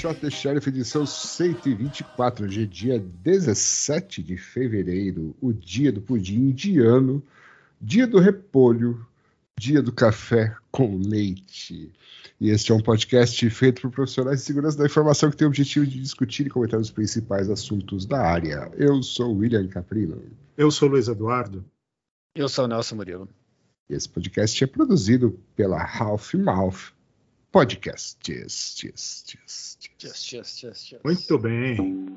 IShot The Sheriff edição 124, hoje é dia 17 de fevereiro, o dia do pudim indiano, dia do repolho, dia do café com leite. E este é um podcast feito por profissionais de segurança da informação que tem o objetivo de discutir e comentar os principais assuntos da área. Eu sou William Caprino. Eu sou Luiz Eduardo. Eu sou Nelson Murilo. E esse podcast é produzido pela Half Mouth Podcast. Yes, yes, yes, yes. Yes, yes, yes, Muito bem.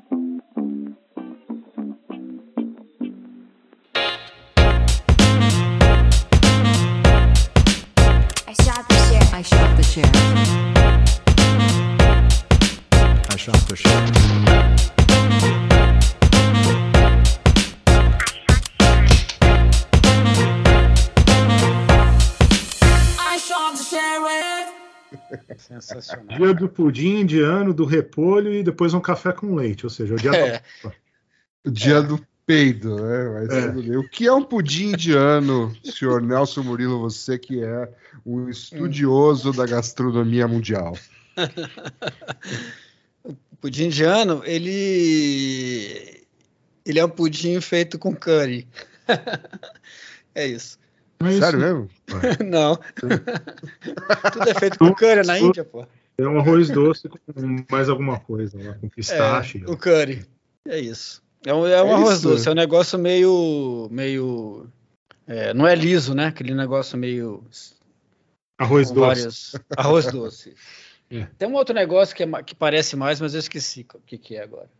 I shot the sheriff. I shot the sheriff. I shot the sheriff. Sensacional. Dia do pudim indiano, do repolho e depois um café com leite, ou seja, o dia É. da... O dia do peido, né? É. O que é um pudim indiano, senhor Nelson Murilo, você que é um estudioso da gastronomia mundial? O pudim indiano, ele. Ele é um pudim feito com curry. é isso. Mas Sério isso mesmo? Não. Tudo é feito com curry na Índia, pô. É um arroz doce com mais alguma coisa lá, com pistache. É, o curry. É isso. É um, é um É arroz isso. doce, é um negócio meio. meio. é, não é liso, né? Aquele negócio meio. Arroz doce. várias- Arroz doce. É. Tem um outro negócio que, é que parece mais, mas eu esqueci o que, que é agora.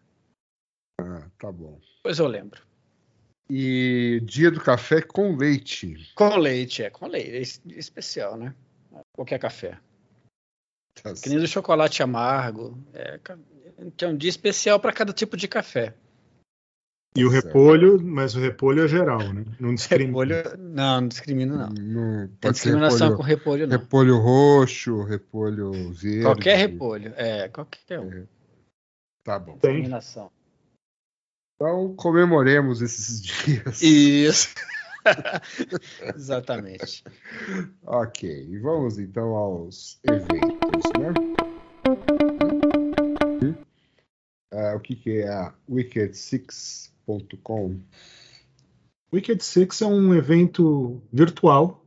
Ah, tá bom. Depois eu lembro. E dia do café com leite. Com leite, é, com leite. É es- especial, né? Qualquer café. Tá Que nem do chocolate amargo. É, é um dia especial para cada tipo de café. E o Certo. repolho, mas o repolho é geral, né? Não discrimina. Repolho. Não, não discrimina, não. Não, Tem discriminação repolho, com repolho, não. repolho roxo, repolho verde. Qualquer repolho. É, qualquer um. Tá bom. Tem. Discriminação. Então comemoremos esses dias. Isso. Exatamente. Ok, vamos então aos eventos, né? Ah, o que, que é a Wicked6.com? Wicked Six é um evento virtual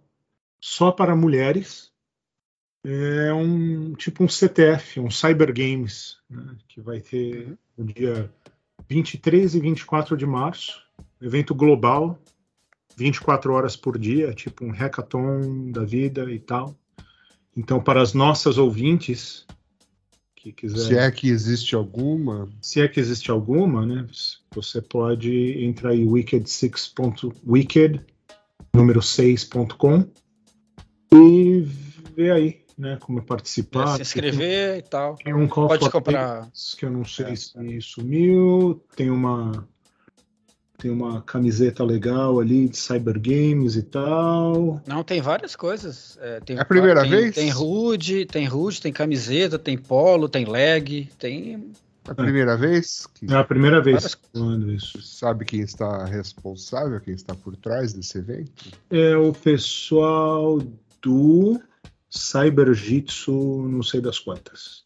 só para mulheres. É um tipo um CTF, um Cyber Games, né, que vai ter no dia 23 e 24 de março. Evento global, 24 horas por dia, tipo um hackathon da vida e tal. Então, para as nossas ouvintes que quiserem Se é que existe alguma, se é que existe alguma, né? Você pode entrar em wicked6.wicked, número 6.com, e ver aí, né? Como participar. É, se inscrever e tal. Tem um call Pode comprar. que eu não sei É. se sumiu. Tem uma tem uma camiseta legal ali de cyber games e tal. Não, tem várias coisas. É, tem, É a primeira tem, vez? Tem hood, tem hood, tem camiseta, tem polo, tem leg, tem é a primeira vez que É a primeira vez Várias- falando isso. sabe quem está responsável, quem está por trás desse evento? É o pessoal do Cyber Jitsu, não sei das quantas.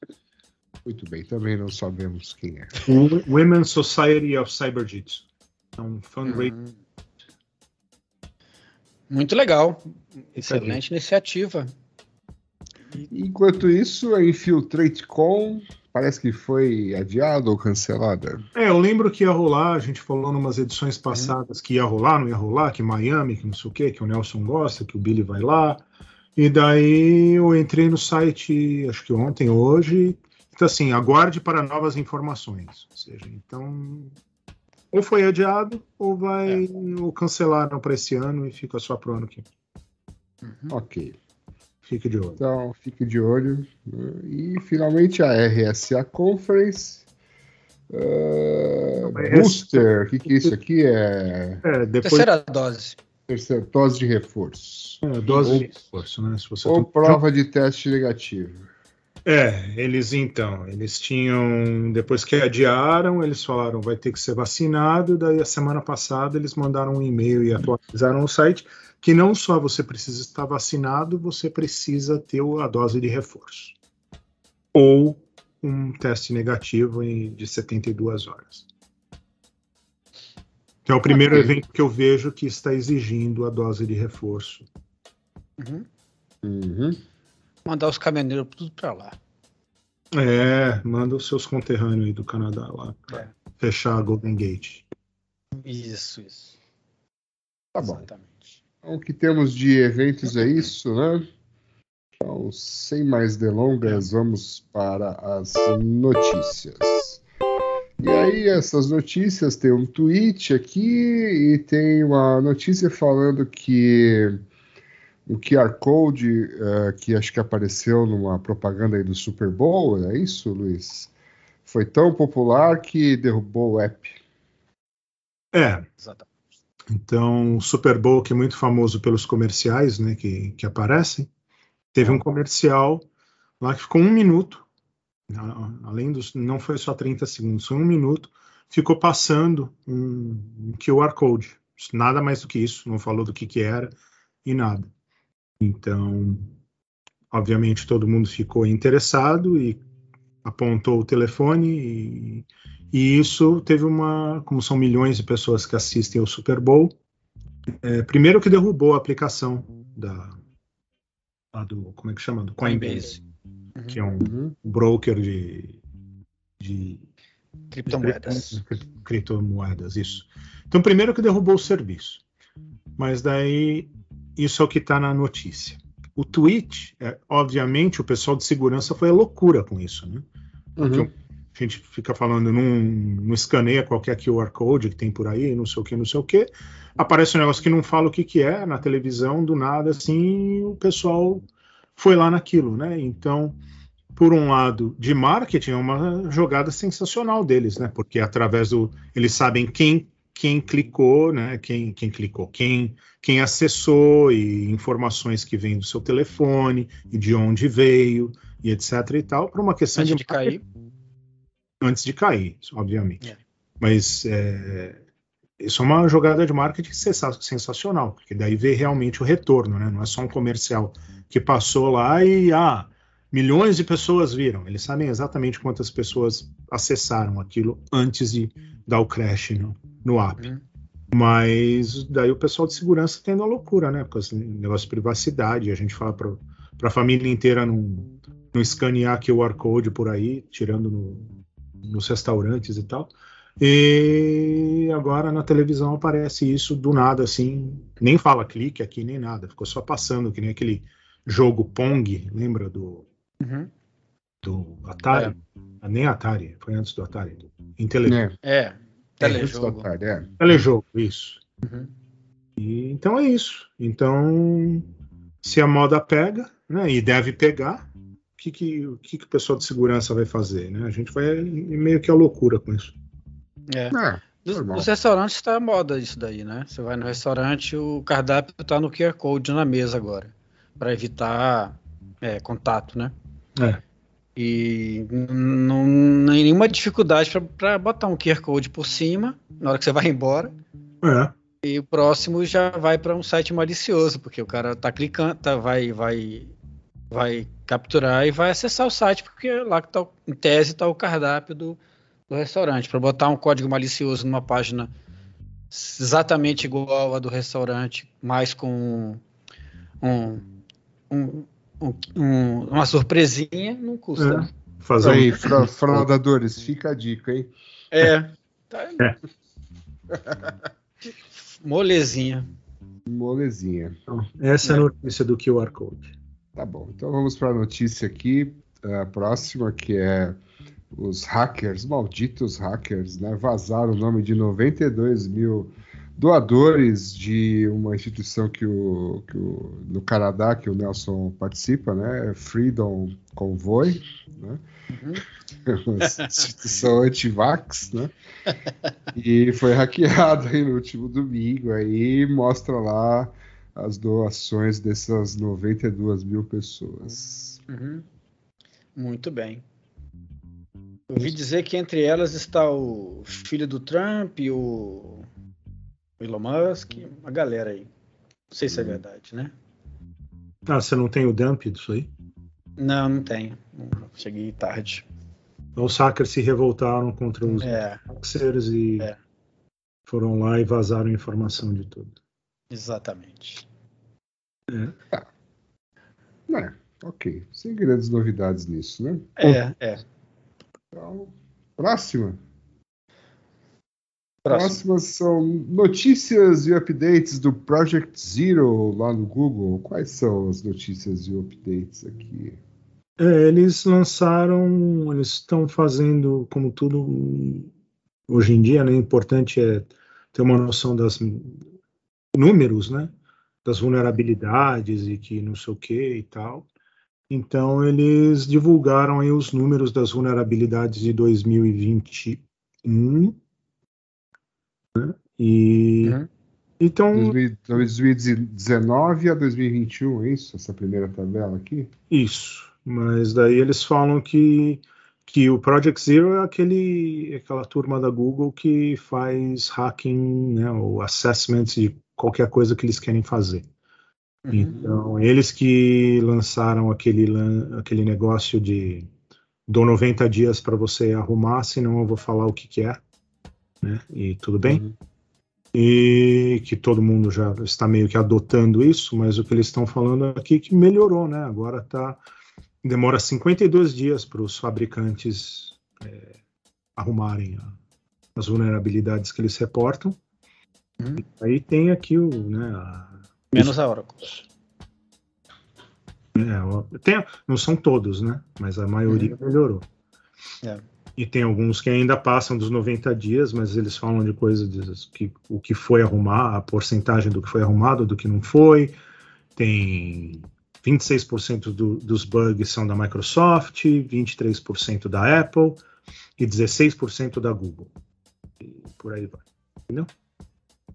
Muito bem, também não sabemos quem é. O Women's Society of Cyber Jitsu. É um fundraiser. Hum. Muito legal. Excelente iniciativa. Enquanto isso, a InfiltrateCon parece que foi adiada ou cancelada. É, eu lembro que ia rolar, a gente falou numas edições passadas que ia rolar, não ia rolar, que Miami, que não sei o quê, que o Nelson gosta, que o Billy vai lá. E daí eu entrei no site, acho que ontem, hoje. Então, assim, aguarde para novas informações. Ou seja, então. Ou foi adiado, ou vai. Ou cancelaram para esse ano e fica só para o ano que vem. Ok. Fique de olho. Então, fique de olho. né? E finalmente a RSA Conference. Uh, booster, o que, que é isso aqui é? É, depois. Terceira dose. Terceira dose de reforço. é, dose Ou- de reforço, né? Ou tomar- prova de teste negativo. É, eles então, eles tinham, depois que adiaram, eles falaram vai ter que ser vacinado, daí a semana passada eles mandaram um e-mail e atualizaram o site que não só você precisa estar vacinado, você precisa ter a dose de reforço. ou um teste negativo de 72 horas. Então é o primeiro Ok. evento que eu vejo que está exigindo a dose de reforço. Uhum. Uhum. Mandar os caminhoneiros tudo pra lá. É, manda os seus conterrâneos aí do Canadá lá pra É. fechar a Golden Gate. Isso, isso. Tá bom. Exatamente. Então, o que temos de eventos é isso, né? Então, sem mais delongas, vamos para as notícias. E aí, essas notícias, tem um tweet aqui e tem uma notícia falando que o QR Code, eh, que acho que apareceu numa propaganda aí do Super Bowl, é isso, Luiz? Foi tão popular que derrubou o app. É, Exatamente. então o Super Bowl, que é muito famoso pelos comerciais né, que, que aparecem, teve um comercial lá que ficou um minuto, além dos. Não foi só 30 segundos, foi um minuto, ficou passando um, QR Code. Nada mais do que isso, não falou do que, que era e nada. Então, obviamente, todo mundo ficou interessado e apontou o telefone e, e isso teve uma, como são milhões de pessoas que assistem ao Super Bowl, é, primeiro que derrubou a aplicação da, do, como é que chama, do Coinbase, Coinbase. que é um Uhum. broker de, de Criptomoedas. criptomoedas, isso. Então, primeiro que derrubou o serviço, mas daí isso é o que está na notícia. O tweet, é, obviamente, o pessoal de segurança foi a loucura com isso, né? Uhum. A gente fica falando, não, não escaneia qualquer QR Code que tem por aí, não sei o que, não sei o que. Aparece um negócio que não fala o que, que é na televisão, do nada, assim, o pessoal foi lá naquilo, né? Então, por um lado, de marketing, é uma jogada sensacional deles, né? Porque através do. Eles sabem quem quem clicou, né? Quem, quem clicou, quem, quem acessou e informações que vêm do seu telefone e de onde veio e etc e tal, para uma questão Antes de de cair. antes de cair, obviamente. É. Mas é, isso é uma jogada de marketing sensa- sensacional, porque daí vê realmente o retorno, né? Não é só um comercial que passou lá e ah, milhões de pessoas viram. Eles sabem exatamente quantas pessoas acessaram aquilo antes de dar o crash no, no app. Uhum. Mas daí o pessoal de segurança tendo a loucura, né? Com esse negócio de privacidade, a gente fala para a família inteira não, não escanear QR Code por aí, tirando no, nos restaurantes e tal. E agora na televisão aparece isso do nada, assim, nem fala clique aqui, nem nada, ficou só passando, que nem aquele jogo Pong, lembra do, Uhum. do Atari? Ah, Nem Atari, foi antes do Atari, em tele, É, É. Telejogo. da tarde, é. telejogo, isso. Uhum. E, então é isso. Então, se a moda pega, né, e deve pegar, o que, que, o que, que o pessoal de segurança vai fazer? Né? A gente vai meio que a loucura com isso. É. É, Normal. dos restaurantes está moda isso daí, né? Você vai no restaurante, o cardápio tá no QR Code na mesa agora, para evitar é, contato, né? É. E não nenhuma dificuldade para botar um QR Code por cima na hora que você vai embora. É, E o próximo já vai para um site malicioso, porque o cara tá clicando, tá, vai, vai, vai capturar e vai acessar o site, porque lá que tá, em tese está o cardápio do, do restaurante. Para botar um código malicioso numa página exatamente igual a do restaurante, mas com um, um- um- um- uma surpresinha, não custa. É. fazer Aí, um- fra- fraudadores, fica a dica, hein? É. Tá- É. Molezinha. Molezinha. Essa é a notícia do QR Code. Tá bom, então vamos para a notícia aqui, a próxima, que é os hackers, malditos hackers, né, vazaram o nome de 92 mil doadores de uma instituição que o, que o no Canadá, que o Nelson participa, né, Freedom Convoy, né, Uhum. uma instituição anti-vax, né, e foi hackeado aí no último domingo, aí mostra lá as doações dessas 92 mil pessoas. Uhum. Muito bem. Eu ouvi dizer que entre elas está o filho do Trump, o Elon Musk, uma galera aí. Não sei se é verdade, né? Ah, você não tem o dump disso aí? Não, não tenho. Cheguei tarde. Os hackers se revoltaram contra os É, hackers e É. foram lá e vazaram informação de tudo. exatamente. É, ok. Sem grandes novidades nisso, né? É, é. Então, próxima. Próximo. Próximas são notícias e updates do Project Zero lá no Google. Quais são as notícias e updates aqui? É, eles lançaram, eles estão fazendo, como tudo hoje em dia, né? O importante é ter uma noção das números, né? Das vulnerabilidades e que não sei o que e tal. Então eles divulgaram aí os números das vulnerabilidades de 2021, né? E Uhum. então 2000 2019 a 2021, é isso? Essa primeira tabela aqui? Isso, mas daí eles falam que, que o Project Zero é aquele, aquela turma da Google que faz hacking, né, ou assessment de qualquer coisa que eles querem fazer. Uhum. Então, eles que lançaram aquele, aquele negócio de dou 90 dias para você arrumar, senão eu vou falar o que, que é. Né? E tudo bem? Uhum. e que todo mundo já está meio que adotando isso, mas o que eles estão falando aqui é que melhorou, né? Agora tá demora 52 dias para os fabricantes é, arrumarem a- as vulnerabilidades que eles reportam. Uhum. Aí tem aqui o, né, a- Menos a Oracle. é, tem, não são todos, né? Mas a maioria melhorou. É. E tem alguns que ainda passam dos 90 dias, mas eles falam de coisas de- que o que foi arrumar, a porcentagem do que foi arrumado, do que não foi. Tem 26% do, dos bugs são da Microsoft, 23% da Apple e 16% da Google. E por aí vai.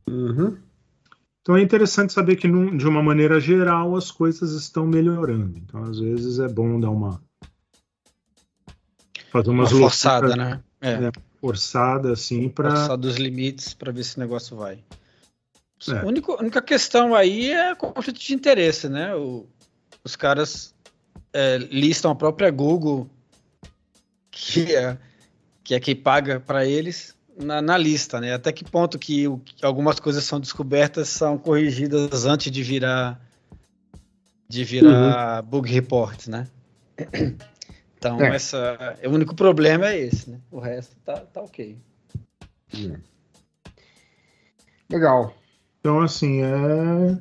Uhum. Então é interessante saber que, num- de uma maneira geral, as coisas estão melhorando. Então, às vezes, é bom dar uma. fazer Uma umas forçada, loucuras né? É. É, forçada, assim, para. Forçar dos limites para ver se o negócio vai. É. A única, a única questão aí é conflito de interesse, né? O- os caras é, listam a própria Google, que é, que é quem paga para eles, na, na lista, né? Até que ponto que, o- que algumas coisas são descobertas são corrigidas antes de virar de virar bug report, né? Então, É. essa, o único problema é esse, né? O resto tá, tá ok. É. Legal. Então, assim, é.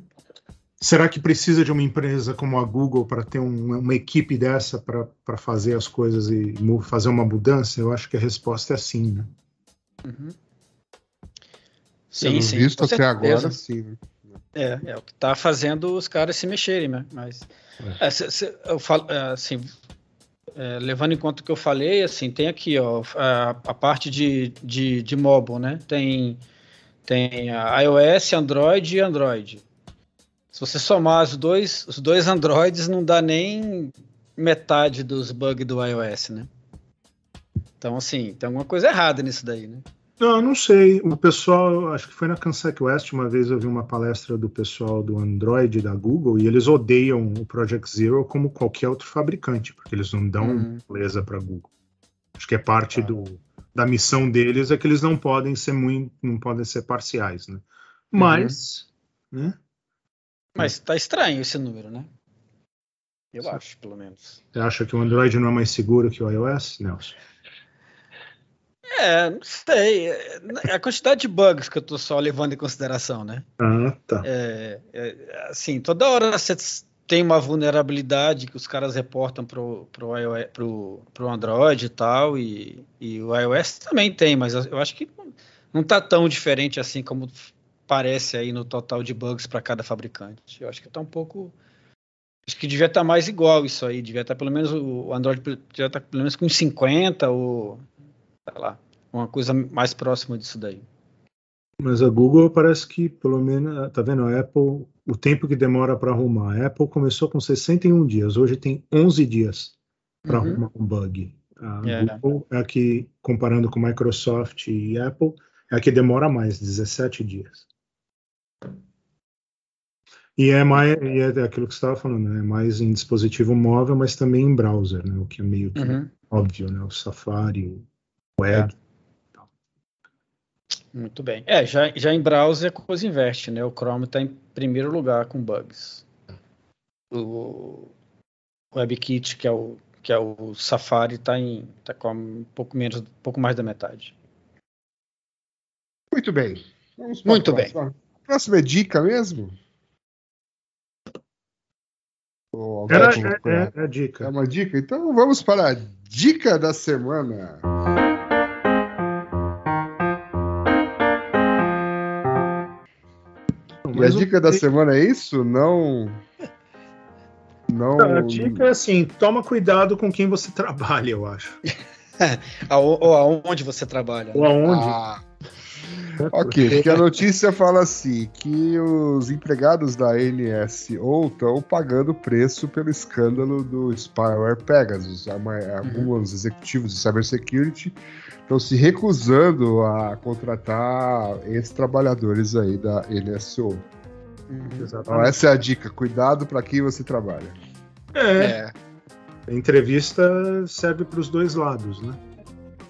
Será que precisa de uma empresa como a Google para ter um- uma equipe dessa para fazer as coisas e fazer uma mudança? Eu acho que a resposta é sim, né? Uhum. Pelo visto com até certeza. agora, sim. né? É, é o que está fazendo os caras se mexerem, né? Mas é, se- se- eu falo, é, assim, é, levando em conta o que eu falei, assim, tem aqui, ó, a, a parte de, de, de mobile, né? Tem tem a iOS, Android e Android. Se você somar os dois, os dois Androids, não dá nem metade dos bugs do iOS, né? Então, assim, tem alguma coisa errada nisso daí, né? Não, não sei. O pessoal, acho que foi na Kansas West, uma vez eu vi uma palestra do pessoal do Android da Google e eles odeiam o Project Zero como qualquer outro fabricante, porque eles não dão Uhum. beleza para Google. Acho que é parte do, da missão deles é que eles não podem ser muito, não podem ser parciais, né? Mas, né? Mas tá estranho esse número, né? Eu acho, pelo menos. Você acha que o Android não é mais seguro que o iOS, Nelson? É, não sei. É a quantidade de bugs que eu tô só levando em consideração, né? Ah, tá. É, é, assim, toda hora você tem uma vulnerabilidade que os caras reportam pro, pro, iOS, pro, pro Android e tal, e, e o iOS também tem, mas eu acho que não, não tá tão diferente assim como parece aí no total de bugs para cada fabricante. Eu acho que tá um pouco. Acho que devia estar mais igual isso aí, devia estar pelo menos o Android devia estar pelo menos com 50 ou sei lá, uma coisa mais próxima disso daí. Mas a Google parece que, pelo menos, tá vendo? A Apple, o tempo que demora para arrumar. A Apple começou com 61 dias, hoje tem 11 dias para Uhum. arrumar um bug. A É. Google é a que, comparando com Microsoft e Apple, é a que demora mais, 17 dias. E é mais e é aquilo que você estava falando, né? É mais em dispositivo móvel, mas também em browser, né? O que é meio que Uhum. óbvio, né? O Safari, o Edge. Muito bem. É, já, já em browser a coisa inverte, né? O Chrome está em primeiro lugar com bugs. O WebKit, que é o, que é o Safari, está em tá com um pouco menos, um pouco mais da metade. Muito bem. Muito bem. próxima. Próxima é dica mesmo? Era, é, é, é a dica. É uma dica? Então vamos para a dica da semana. E a o- dica da semana é isso? Não. Não. A dica é assim, toma cuidado com quem você trabalha, eu acho. Ou aonde você trabalha. Ou aonde. Ah, né? ok, porque a notícia fala assim: que os empregados da NSO estão pagando preço pelo escândalo do spyware Pegasus. Ma- Alguns executivos de cybersecurity estão se recusando a contratar ex-trabalhadores aí da NSO. Uhum. Então, essa é a dica: cuidado para quem você trabalha. É, É. a entrevista serve para os dois lados, né?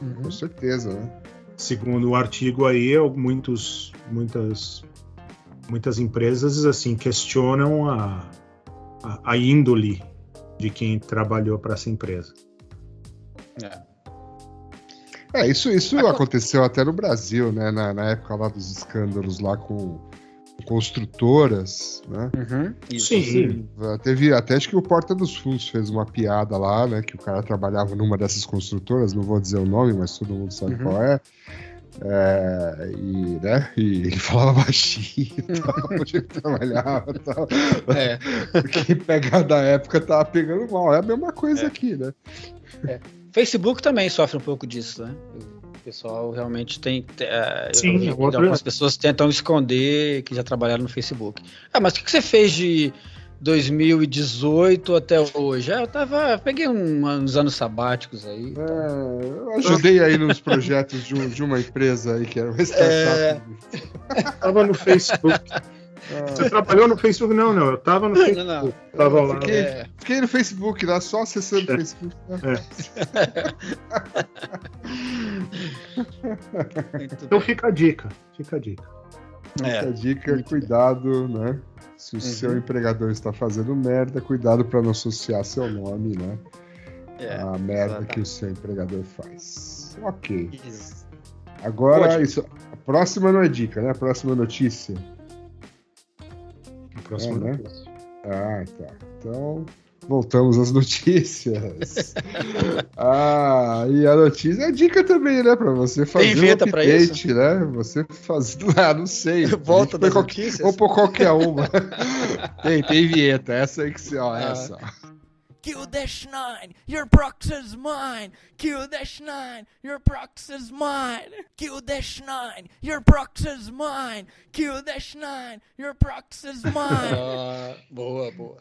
Uhum. Com certeza, né? Segundo o artigo aí, muitos, muitas, muitas empresas assim questionam a, a, a índole de quem trabalhou para essa empresa. É. É, isso, isso Acon- aconteceu até no Brasil, né? Na, na época lá dos escândalos lá com construtoras, né? Uhum. Isso. Sim. Teve até acho que o Porta dos Fundos fez uma piada lá, né? Que o cara trabalhava numa dessas construtoras, não vou dizer o nome, mas todo mundo sabe Uhum. qual é. É, e, né, e ele falava baixinho e tal, onde ele trabalhava e tal. É. Porque pegar da época tava pegando mal. É a mesma coisa É. aqui, né? Facebook também sofre um pouco disso, né? O pessoal realmente tem. é, Sim, vi é algumas pessoas tentam esconder que já trabalharam no Facebook. Ah, mas o que que você fez de 2018 até hoje? Ah, eu tava. Peguei um- uns anos sabáticos aí. É, eu ajudei aí nos projetos de, um- de uma empresa aí que era uma startup. Tava no Facebook. Você trabalhou no Facebook? Não, não. Eu tava no Não, Facebook. não. Tava lá. Fiquei- É, Fiquei no Facebook lá, só acessando o É. Facebook. né? muito Então bem. fica a dica. Fica a dica. É, Fica a dica, muito cuidado, né? Se o Uhum. seu empregador está fazendo merda, cuidado para não associar seu nome, né? é, a merda exatamente. que o seu empregador faz. Ok. Isso. Agora, Ótimo. isso. A próxima não é dica, né? A próxima notícia. É, né? notícia. Ah, tá. Então, voltamos às notícias. ah, e a notícia é dica também, né? Pra você fazer vinheta um pra update, né? Você fazer. Ah, não sei. Volta A gente das põe qualquer- notícias. Vou pôr qualquer uma. tem, tem vinheta. Essa aí que você. Ó, Ah. essa. Ó. Q-9, your proxy's mine. Q-9, your proxy's mine. Q-9, your proxy's mine. Q-9, your proxy's mine. Ah, boa, boa.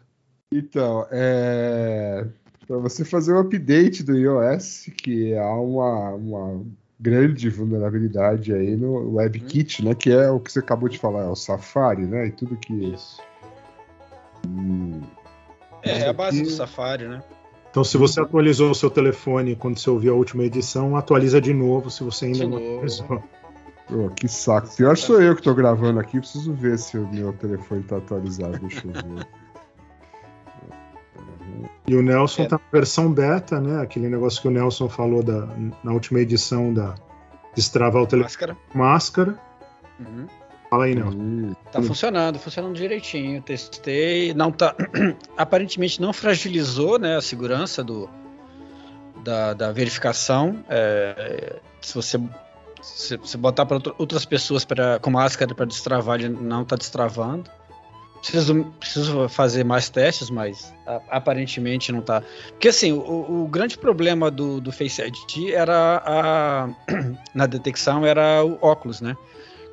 Então, é. Pra você fazer um update do iOS, que há uma, uma grande vulnerabilidade aí no WebKit, né? Que é o que você acabou de falar, é o Safari, né? E tudo que. Isso. É, é a base do aqui- Safari, né? Então, se você atualizou o seu telefone quando você ouviu a última edição, atualiza de novo se você ainda De não atualizou. Pô, que saco. Pior sou eu que tô gravando aqui, preciso ver se o meu telefone tá atualizado. Deixa eu ver. E o Nelson É. tá na versão beta, né? Aquele negócio que o Nelson falou da, na última edição da destravar o telefone Máscara. máscara. Uhum. Fala aí, Nelson. Ih, Tá funcionando, funcionando direitinho. Testei, não tá, aparentemente não fragilizou, né, a segurança do da, da verificação. É, se você se você botar para outras pessoas para com máscara para destravar, ele não está destravando. Preciso, preciso fazer mais testes, mas a- aparentemente não tá. Porque assim, o, o grande problema do, do Face ID era a, na detecção era o óculos, né?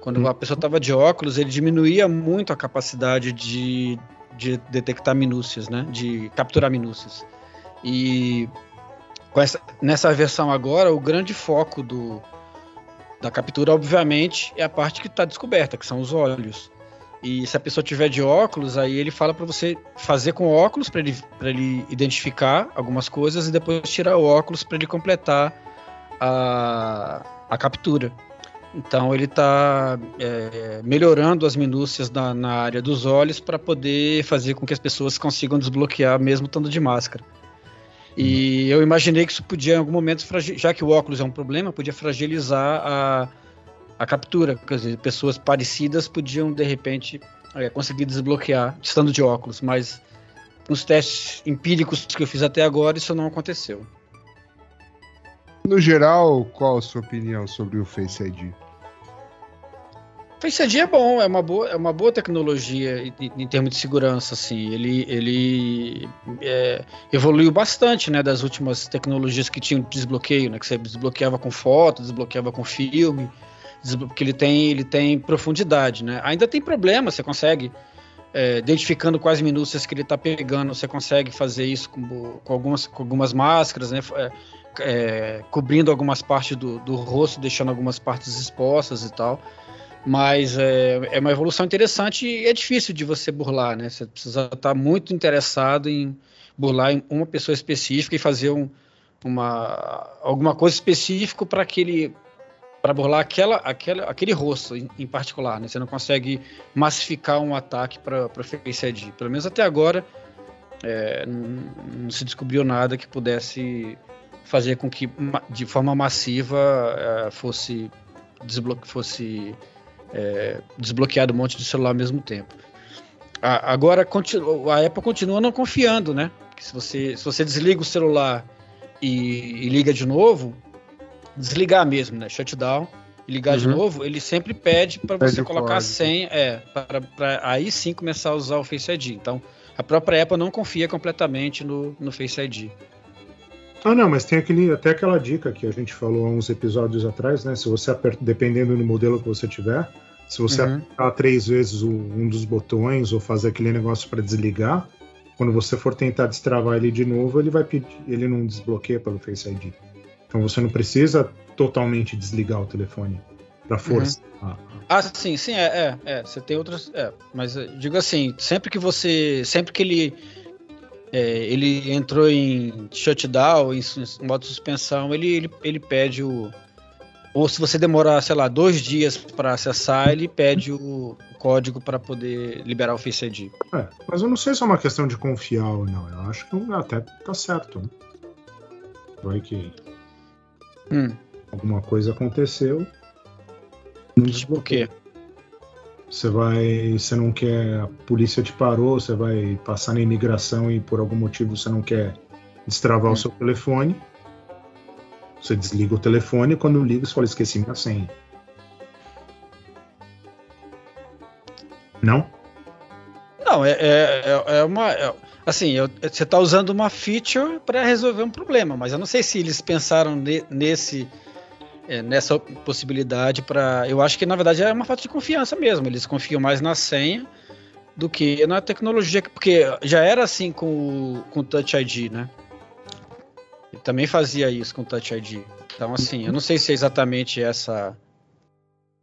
Quando Hum. a pessoa estava de óculos, ele diminuía muito a capacidade de, de detectar minúcias, né? De capturar minúcias. E essa, nessa versão agora, o grande foco do, da captura, obviamente, é a parte que está descoberta, que são os olhos. E se a pessoa tiver de óculos, aí ele fala para você fazer com óculos para ele, pra ele identificar algumas coisas e depois tirar o óculos para ele completar a, a captura. Então ele está melhorando as minúcias na, na área dos olhos para poder fazer com que as pessoas consigam desbloquear mesmo estando de máscara. E eu imaginei que isso podia, em algum momento, já que o óculos é um problema, podia fragilizar a, a captura. Quer dizer, pessoas parecidas podiam, de repente, é, conseguir desbloquear estando de óculos, mas nos testes empíricos que eu fiz até agora, isso não aconteceu. No geral, qual a sua opinião sobre o Face ID? Face ID é bom, é uma boa, é uma boa tecnologia em, em termos de segurança, assim. Ele, ele é, evoluiu bastante, né, das últimas tecnologias que tinham desbloqueio, né, que você desbloqueava com foto, desbloqueava com filme, porque ele tem, ele tem profundidade, né. Ainda tem problema, você consegue é, identificando quais minúcias que ele está pegando, você consegue fazer isso com, com algumas, com algumas máscaras, né, é, é, cobrindo algumas partes do, do rosto, deixando algumas partes expostas e tal. Mas é, é uma evolução interessante e é difícil de você burlar, né? Você precisa estar muito interessado em burlar uma pessoa específica e fazer um, uma, alguma coisa específica para aquele para burlar aquela, aquela, aquele rosto em, em particular, né? Você não consegue massificar um ataque para Face ID. Pelo menos até agora é, não, não se descobriu nada que pudesse fazer com que de forma massiva é, fosse desbloque fosse é, desbloqueado um monte de celular ao mesmo tempo. A- agora a Apple continua não confiando, né? Que se você se você desliga o celular e, e liga de novo, desligar mesmo, né? Shutdown e ligar de Uhum. novo, ele sempre pede para você colocar a senha, é, para aí sim começar a usar o Face ID. Então, a própria Apple não confia completamente no, no Face ID. Ah, não, mas tem aquele, até aquela dica que a gente falou há uns episódios atrás, né? Se você aperta, dependendo do modelo que você tiver, se você Uhum. apertar três vezes o- um dos botões ou fazer aquele negócio para desligar, quando você for tentar destravar ele de novo, ele vai pedir, ele não desbloqueia pelo Face ID. Então você não precisa totalmente desligar o telefone para força. Ah, Ah, sim, sim, é, é, é. Você tem outras. É, mas eu digo assim, sempre que você. Sempre que ele. É, ele entrou em shutdown, em, em modo de suspensão, ele, ele, ele pede o. Ou se você demorar, sei lá, dois dias para acessar, ele pede o, o código para poder liberar o Face ID. É, mas eu não sei se é uma questão de confiar ou não. Eu acho que até tá certo. Né? Vai que Hum, alguma coisa aconteceu. Não tipo o quê? Você vai. Você não quer. A polícia te parou, você vai passar na imigração e por algum motivo você não quer destravar Hum. o seu telefone. Você desliga o telefone e quando liga você fala, esqueci minha senha. Não? Não, é, é, é- é uma. é- assim, eu- você está usando uma feature para resolver um problema, mas eu não sei se eles pensaram ne- nesse. É, nessa possibilidade para. Eu acho que na verdade é uma falta de confiança mesmo. Eles confiam mais na senha do que na tecnologia, porque já era assim com o, com o Touch ID, né? Também fazia isso com o Touch ID. Então, assim, eu não sei se é exatamente essa.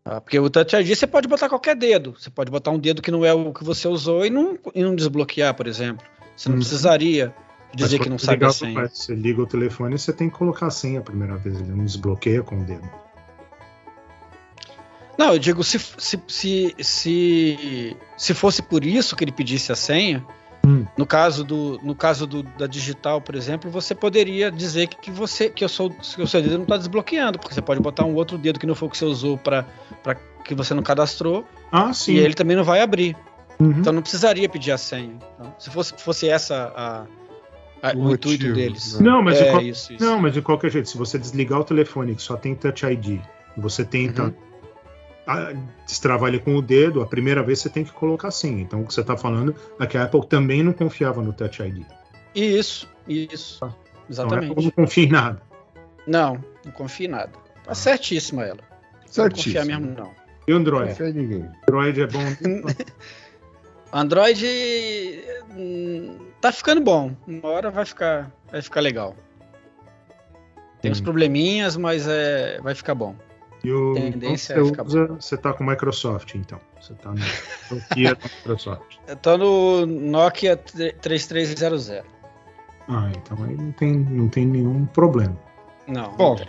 ah, porque o Touch ID você pode botar qualquer dedo. Você pode botar um dedo que não é o que você usou e não, e não desbloquear, por exemplo. Você não Uhum. precisaria dizer Mas que não sabe a senha. Você liga o telefone você tem que colocar a senha a primeira vez. Ele não desbloqueia com o dedo. Não, eu digo, se, se, se, se, se fosse por isso que ele pedisse a senha, Hum. no caso, do, no caso do, da digital, por exemplo, você poderia dizer que, que você que eu sou, que o seu dedo não está desbloqueando, porque você pode botar um outro dedo que não foi o que você usou para que você não cadastrou, Ah, sim. e ele também não vai abrir. Uhum. Então não precisaria pedir a senha. Então, se fosse, fosse essa a, O o, intuito motivo, deles. né? Não, mas de é, qual- isso, isso. Não, mas de qualquer jeito, se você desligar o telefone que só tem Touch ID, você tenta Uhum. ah, destravar ele com o dedo, a primeira vez você tem que colocar senha. Então o que você está falando é que a Apple também não confiava no Touch ID. Isso, isso. Então Exatamente. não confia em nada. Não, não confio em nada. Tá certíssima ela. Não Certíssimo. confiar mesmo, não. E o Android? Confia em ninguém. Android é bom. Android hum, tá ficando bom. Uma hora vai ficar, vai ficar legal. Tem uns probleminhas, mas é, vai ficar bom. E o, Tendência então é você ficar usa, você tá com Microsoft, então. Você tá no Nokia Microsoft. Eu tô no Nokia 3300. Ah, então aí não tem, não tem nenhum problema. Não. Bom, não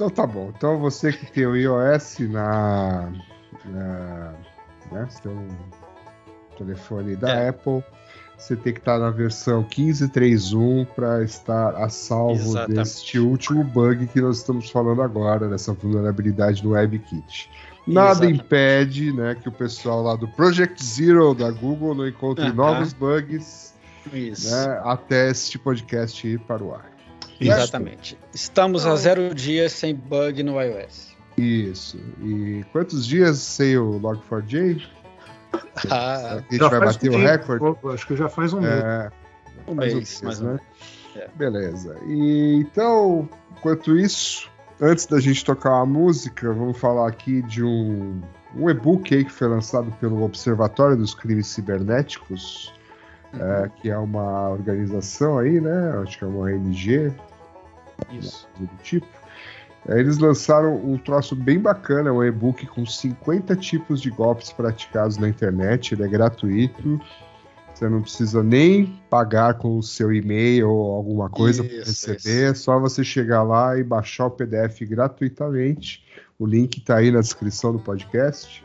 então tá bom. Então você que tem o iOS na. na né, você tem um telefone da É. Apple, você tem que estar na versão 15.3.1 para estar a salvo Exatamente. deste último bug que nós estamos falando agora, dessa vulnerabilidade no WebKit. Nada Exatamente. impede né, que o pessoal lá do Project Zero da Google não encontre Aham. novos bugs Isso. né, até este podcast ir para o ar. Exatamente. Estamos a zero dias sem bug no iOS. Isso. E quantos dias sem o Log4j? Ah, a gente vai bater um o recorde? Acho que já faz um mês. É, um mês, um mais mês, ou né? menos. É. Beleza. E então, enquanto isso, antes da gente tocar uma música, vamos falar aqui de um, um e-book aí que foi lançado pelo Observatório dos Crimes Cibernéticos, é, que é uma organização aí, né? Acho que é uma ONG, Isso. do tipo. É, Eles lançaram um troço bem bacana, um e-book com 50 tipos de golpes praticados na internet. Ele é gratuito. Você não precisa nem pagar com o seu e-mail ou alguma coisa para Isso, receber. É só você chegar lá e baixar o PDF gratuitamente. O link está aí na descrição do podcast.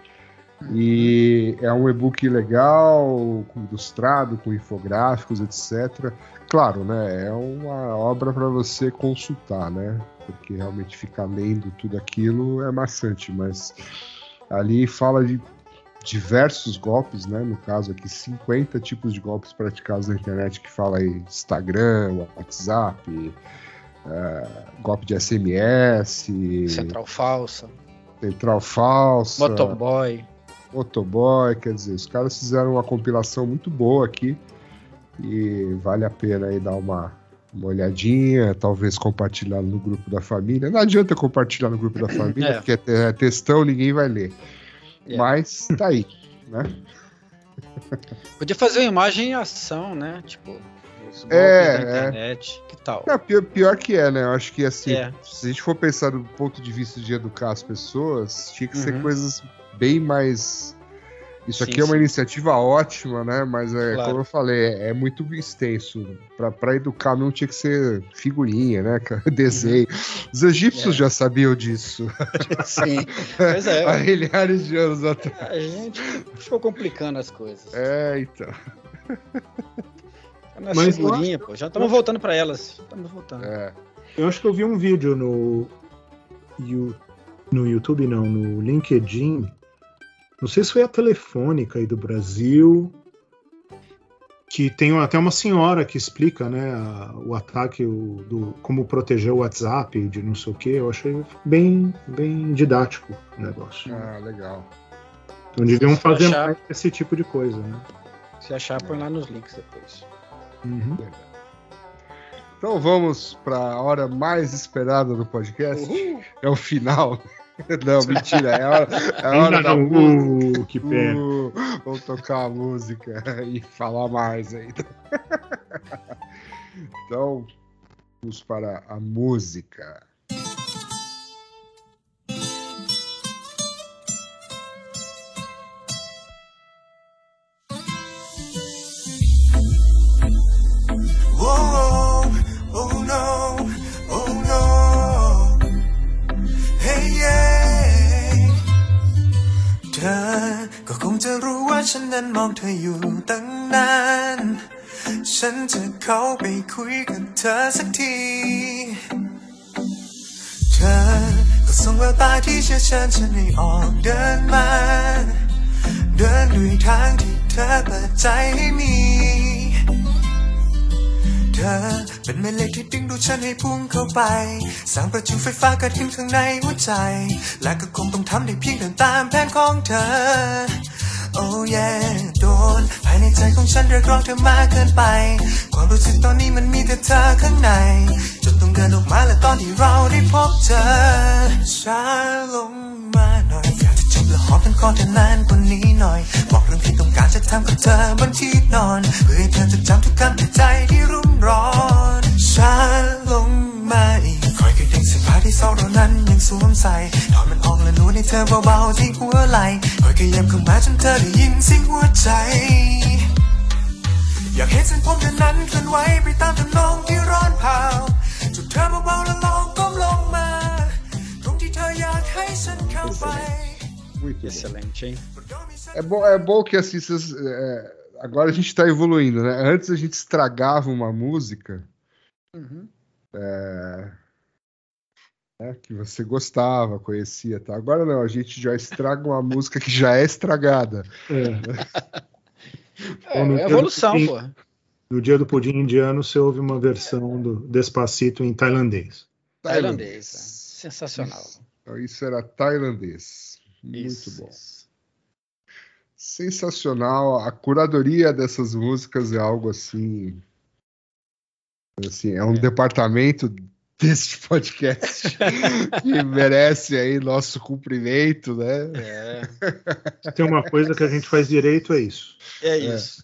E é um e-book legal, ilustrado, com infográficos, etc. Claro, né? É uma obra para você consultar, né? Porque realmente ficar lendo tudo aquilo é maçante, mas ali fala de diversos golpes, né? No caso aqui, 50 tipos de golpes praticados na internet que fala aí Instagram, WhatsApp, eh, golpe de SMS, Central falsa. central falsa, Motoboy. Motoboy, quer dizer, os caras fizeram uma compilação muito boa aqui e vale a pena aí dar uma, uma olhadinha, talvez compartilhar no grupo da família. Não adianta compartilhar no grupo da família, É. porque é é textão, ninguém vai ler. É. Mas tá aí, né? Podia fazer uma imagem em ação, né? Tipo, os É, da é. internet. Que tal? Não, pior, pior que é, né? Eu acho que assim, É. se a gente for pensar do ponto de vista de educar as pessoas, tinha que ser Uhum. coisas bem mais. Isso Sim, aqui é uma sim. iniciativa ótima, né? Mas é, Claro. como eu falei, é, é muito extenso. Pra, pra educar não tinha que ser figurinha, né? Desenho. Os egípcios Uhum. É. já sabiam disso Sim. Pois é. há milhares de anos atrás. A gente ficou complicando as coisas. É, então. Na Mas figurinha, pô. Já estamos voltando pra elas. Estamos voltando. É. Eu acho que eu vi um vídeo no, no YouTube, não, no LinkedIn. Não sei se foi a Telefônica aí do Brasil, que tem até uma senhora que explica, né, a- o ataque, o, do, como proteger o WhatsApp, de não sei o que. Eu achei bem, bem didático o negócio. Ah, legal. Então deviam Se fazer achar- mais esse tipo de coisa, né? Se achar, põe lá nos links depois. Uhum. Então vamos para a hora mais esperada do podcast. É o final. Não, mentira. É hora, é hora da não. música. Uh, que pena. Uh, vamos tocar a música e falar mais ainda. Então, vamos para a música. ฉันนั้นมองเธออยู่ตั้งนาน ฉันจะเข้าไปคุยกับเธอสักที เธอก็ส่งแววตาที่เชื่อเชิญฉันให้ออกเดินมา เดินด้วยทางที่เธอเปิดใจให้มี เธอเป็นแม่เหล็กที่ดึงดูดฉันให้พุ่งเข้าไป สร้างประจุไฟฟ้าเกิดขึ้นข้างในหัวใจ และก็คงต้องทำได้เพียงเดินตามแผนของเธอ โอ้ยโดนภายในใจของฉันเรียกร้องเธอมากเกินไป ความรู้สึกตอนนี้มันมีแต่เธอข้างใน จนต้องเดินออกมาและตอนที่เราได้พบเธอช้าลงมาหน่อยอยากจะจับและหอมกันก่อนเธอนานกว่านี้หน่อย บอกเรื่องที่ต้องการจะทำกับเธอบนที่นอน เพื่อให้เธอจะจำทุกคำในใจที่รุ่มร้อนช้าลงมาอีก อยกระดิ่งเสื้อผ้าที่สองเรานั้นยังสวมใส่ถอดมันออก ในเธอเบาๆที่หัวไหล่คอยขยับเข้ามาจนเธอได้ยินเสียงหัวใจ อยากเห็นเส้นผมเธอนั้นเคลื่อนไหวไปตามทำนองที่ร้อนเผาจุดเธอเบาๆแล้วลองก้มลงมา ตรงที่เธออยากให้ฉันเข้าไป Muito bom. Excelente, hein? É bom, é bom que assim, vocês, é, agora a gente está evoluindo, né? Antes a gente estragava uma música Uhum. é, né, que você gostava, conhecia, tá? Agora não, a gente já estraga uma música que já é estragada. É, É, no é dia do evolução, pudim- pô. no dia do pudim indiano, você ouve uma versão do Despacito em tailandês. Tailandês. né? Sensacional. Então, isso era tailandês. Muito Isso, bom. isso. Sensacional. A curadoria dessas músicas é algo assim. Assim, é um departamento deste podcast que merece aí nosso cumprimento, né? É, Se tem uma coisa que a gente faz direito, é isso. é isso.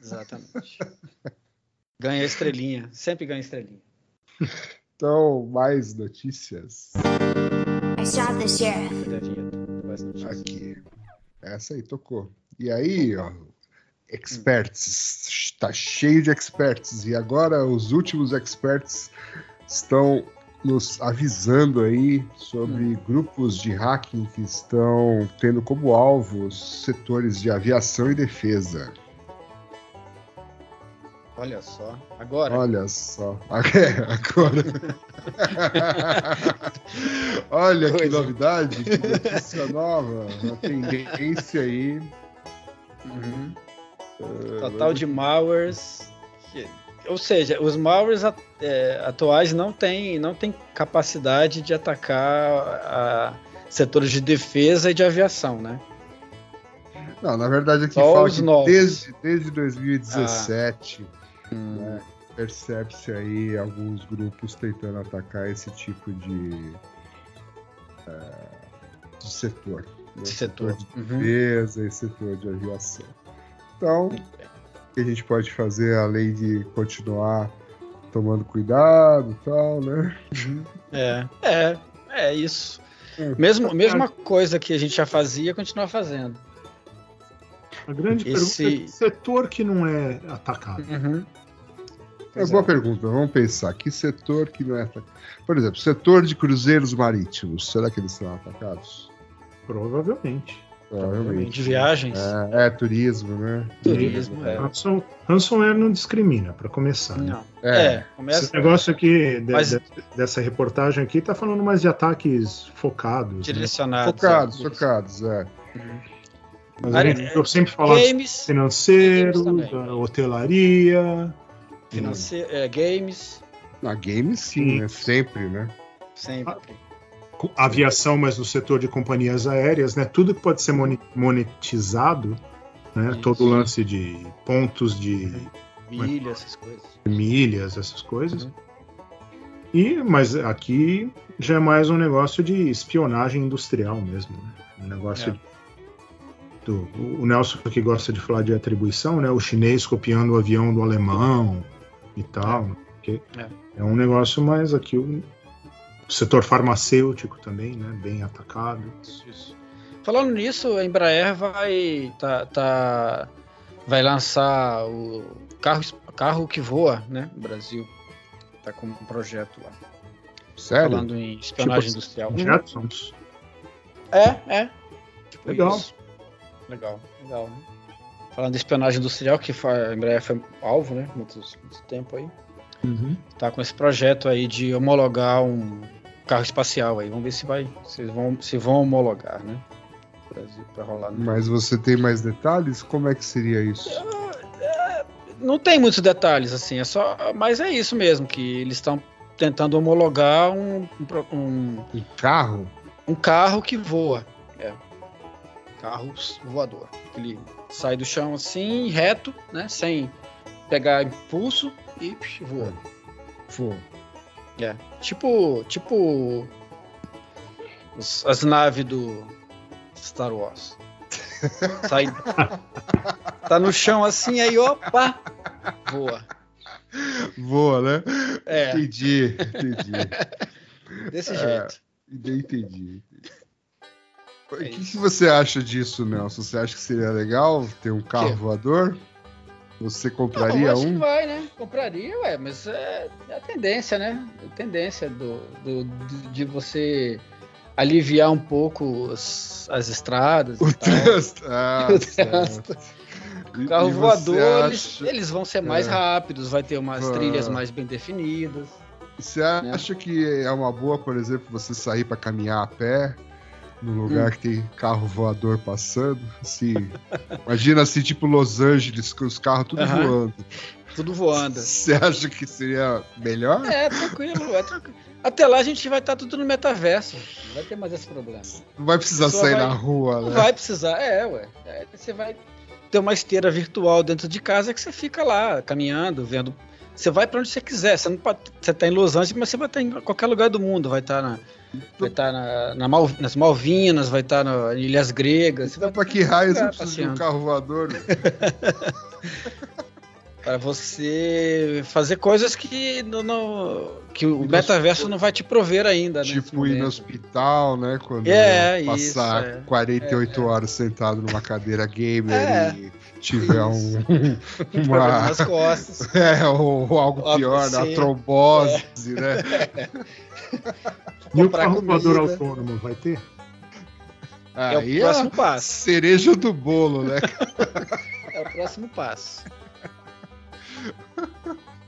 Exatamente. Ganha estrelinha. Sempre ganha estrelinha. Então, mais notícias I shot the sheriff. Aqui. Essa aí tocou. E aí, ó, experts, está cheio de experts. E agora os últimos experts estão nos avisando aí sobre grupos de hacking que estão tendo como alvo os setores de aviação e defesa. Olha só. Agora. Olha só. É, agora. Olha que novidade, que notícia nova. Uma tendência aí. Uhum. Total de malwares. que- Ou seja, os at- é, atuais não têm não tem capacidade de atacar setores de defesa e de aviação, né? Não, na verdade aqui Só fala novos. desde, desde 2017 Hum. né, percebe-se aí alguns grupos tentando atacar esse tipo de, é, de setor. né, Setor. de Uhum. defesa e setor de aviação. Então, que a gente pode fazer além de continuar tomando cuidado e tal, né? É, é, é isso. Hum. Mesmo, mesma coisa que a gente já fazia, continuar fazendo. A grande Esse- pergunta é que setor que não é atacado. Uhum. É boa é. pergunta. Vamos pensar. Que setor que não é atacado? Por exemplo, setor de cruzeiros marítimos. Será que eles são atacados? Provavelmente. Provavelmente. De viagens. É, é, turismo, né? Turismo, é. Ransom- Ransomware não discrimina, para começar. né? Não. É. É, começa Esse negócio aqui, de- Mas- de- dessa reportagem aqui, tá falando mais de ataques focados. Né? direcionado. Focados, focados, é. Mas Área- a gente- eu sempre falo Games, financeiro, games da hotelaria. finance, é, games, Na game sim, Sim. né? Sempre, né? sempre. Aviação, mas no setor de companhias aéreas, né? Tudo que pode ser monetizado, né? Isso. Todo o lance de pontos de Milha, essas coisas. milhas, essas coisas. Uhum. E, mas aqui já é mais um negócio de espionagem industrial mesmo, né? Um negócio É. de- do, o Nelson que gosta de falar de atribuição, né? O chinês copiando o avião do alemão e tal. né? Porque É. é um negócio mais aqui o setor farmacêutico também, né? Bem atacado. Isso, isso. Falando nisso, a Embraer vai tá, tá- vai lançar o carro, carro que voa, né, no Brasil. Tá com um projeto lá. Sério? Falando em espionagem Tipo, industrial. Jetsons. É, é. Tipo Legal. isso. Legal, legal. né? Falando de espionagem industrial, que a Embraer foi alvo, né? Muito, muito tempo aí. Uhum. Tá com esse projeto aí de homologar um carro espacial aí. Vamos ver se vai. Se vão, se vão homologar, né? Para rolar. no- Mas você tem mais detalhes? Como é que seria isso? Não tem muitos detalhes, assim, é só. Mas é isso mesmo, que eles estão tentando homologar um, um um, carro? um carro que voa. É. Carro voador. Ele sai do chão assim, reto, né? Sem pegar impulso e psh, voa. Pô, É. Tipo. Tipo. os- as naves do Star Wars. Sai. tá no chão assim, aí opa! Voa. Voa, né? É, Entendi, entendi. desse É. jeito. Entendi. O que, que você acha disso, Nelson? Você acha que seria legal ter um carro voador? Você Não, compraria que um? vai, né? Compraria, ué, mas é, é a tendência, né? A tendência do, do- de- de você aliviar um pouco as, as estradas O trânsito. Ah, O trânsito. O carro e voador, eles, acha- eles vão ser mais É. rápidos, vai ter umas Ah. trilhas mais bem definidas. Você né? acha que é uma boa, por exemplo, você sair para caminhar a pé num lugar Hum. que tem carro voador passando? Assim, imagina assim, tipo Los Angeles, com os carros tudo Aham. voando. Tudo voando. Você acha que seria melhor? É, tranquilo, é tranquilo. Até lá a gente vai estar tudo no metaverso. Não vai ter mais esse problema. Não vai precisar sair vai- na rua, Não né? vai precisar, é, ué. É, você vai ter uma esteira virtual dentro de casa que você fica lá caminhando, vendo. Você vai para onde você quiser. Você não você tá em Los Angeles, mas você vai estar em qualquer lugar do mundo. Vai estar na, vai estar na, na Mal- nas Malvinas, vai estar na Ilhas Gregas. Vai pra que raio você precisa de um passeando. carro voador? para você fazer coisas que no, no- que o metaverso não vai te prover ainda, né? tipo ir no hospital, né? Quando É, passar isso, é. 48 É, é. horas sentado numa cadeira gamer É. e tiver um, Problema uma, nas costas. É, ou, ou algo pior, né? a trombose, né? E o carro voador autônomo vai ter? É o Aí próximo a passo. cereja do bolo, né? É o próximo passo.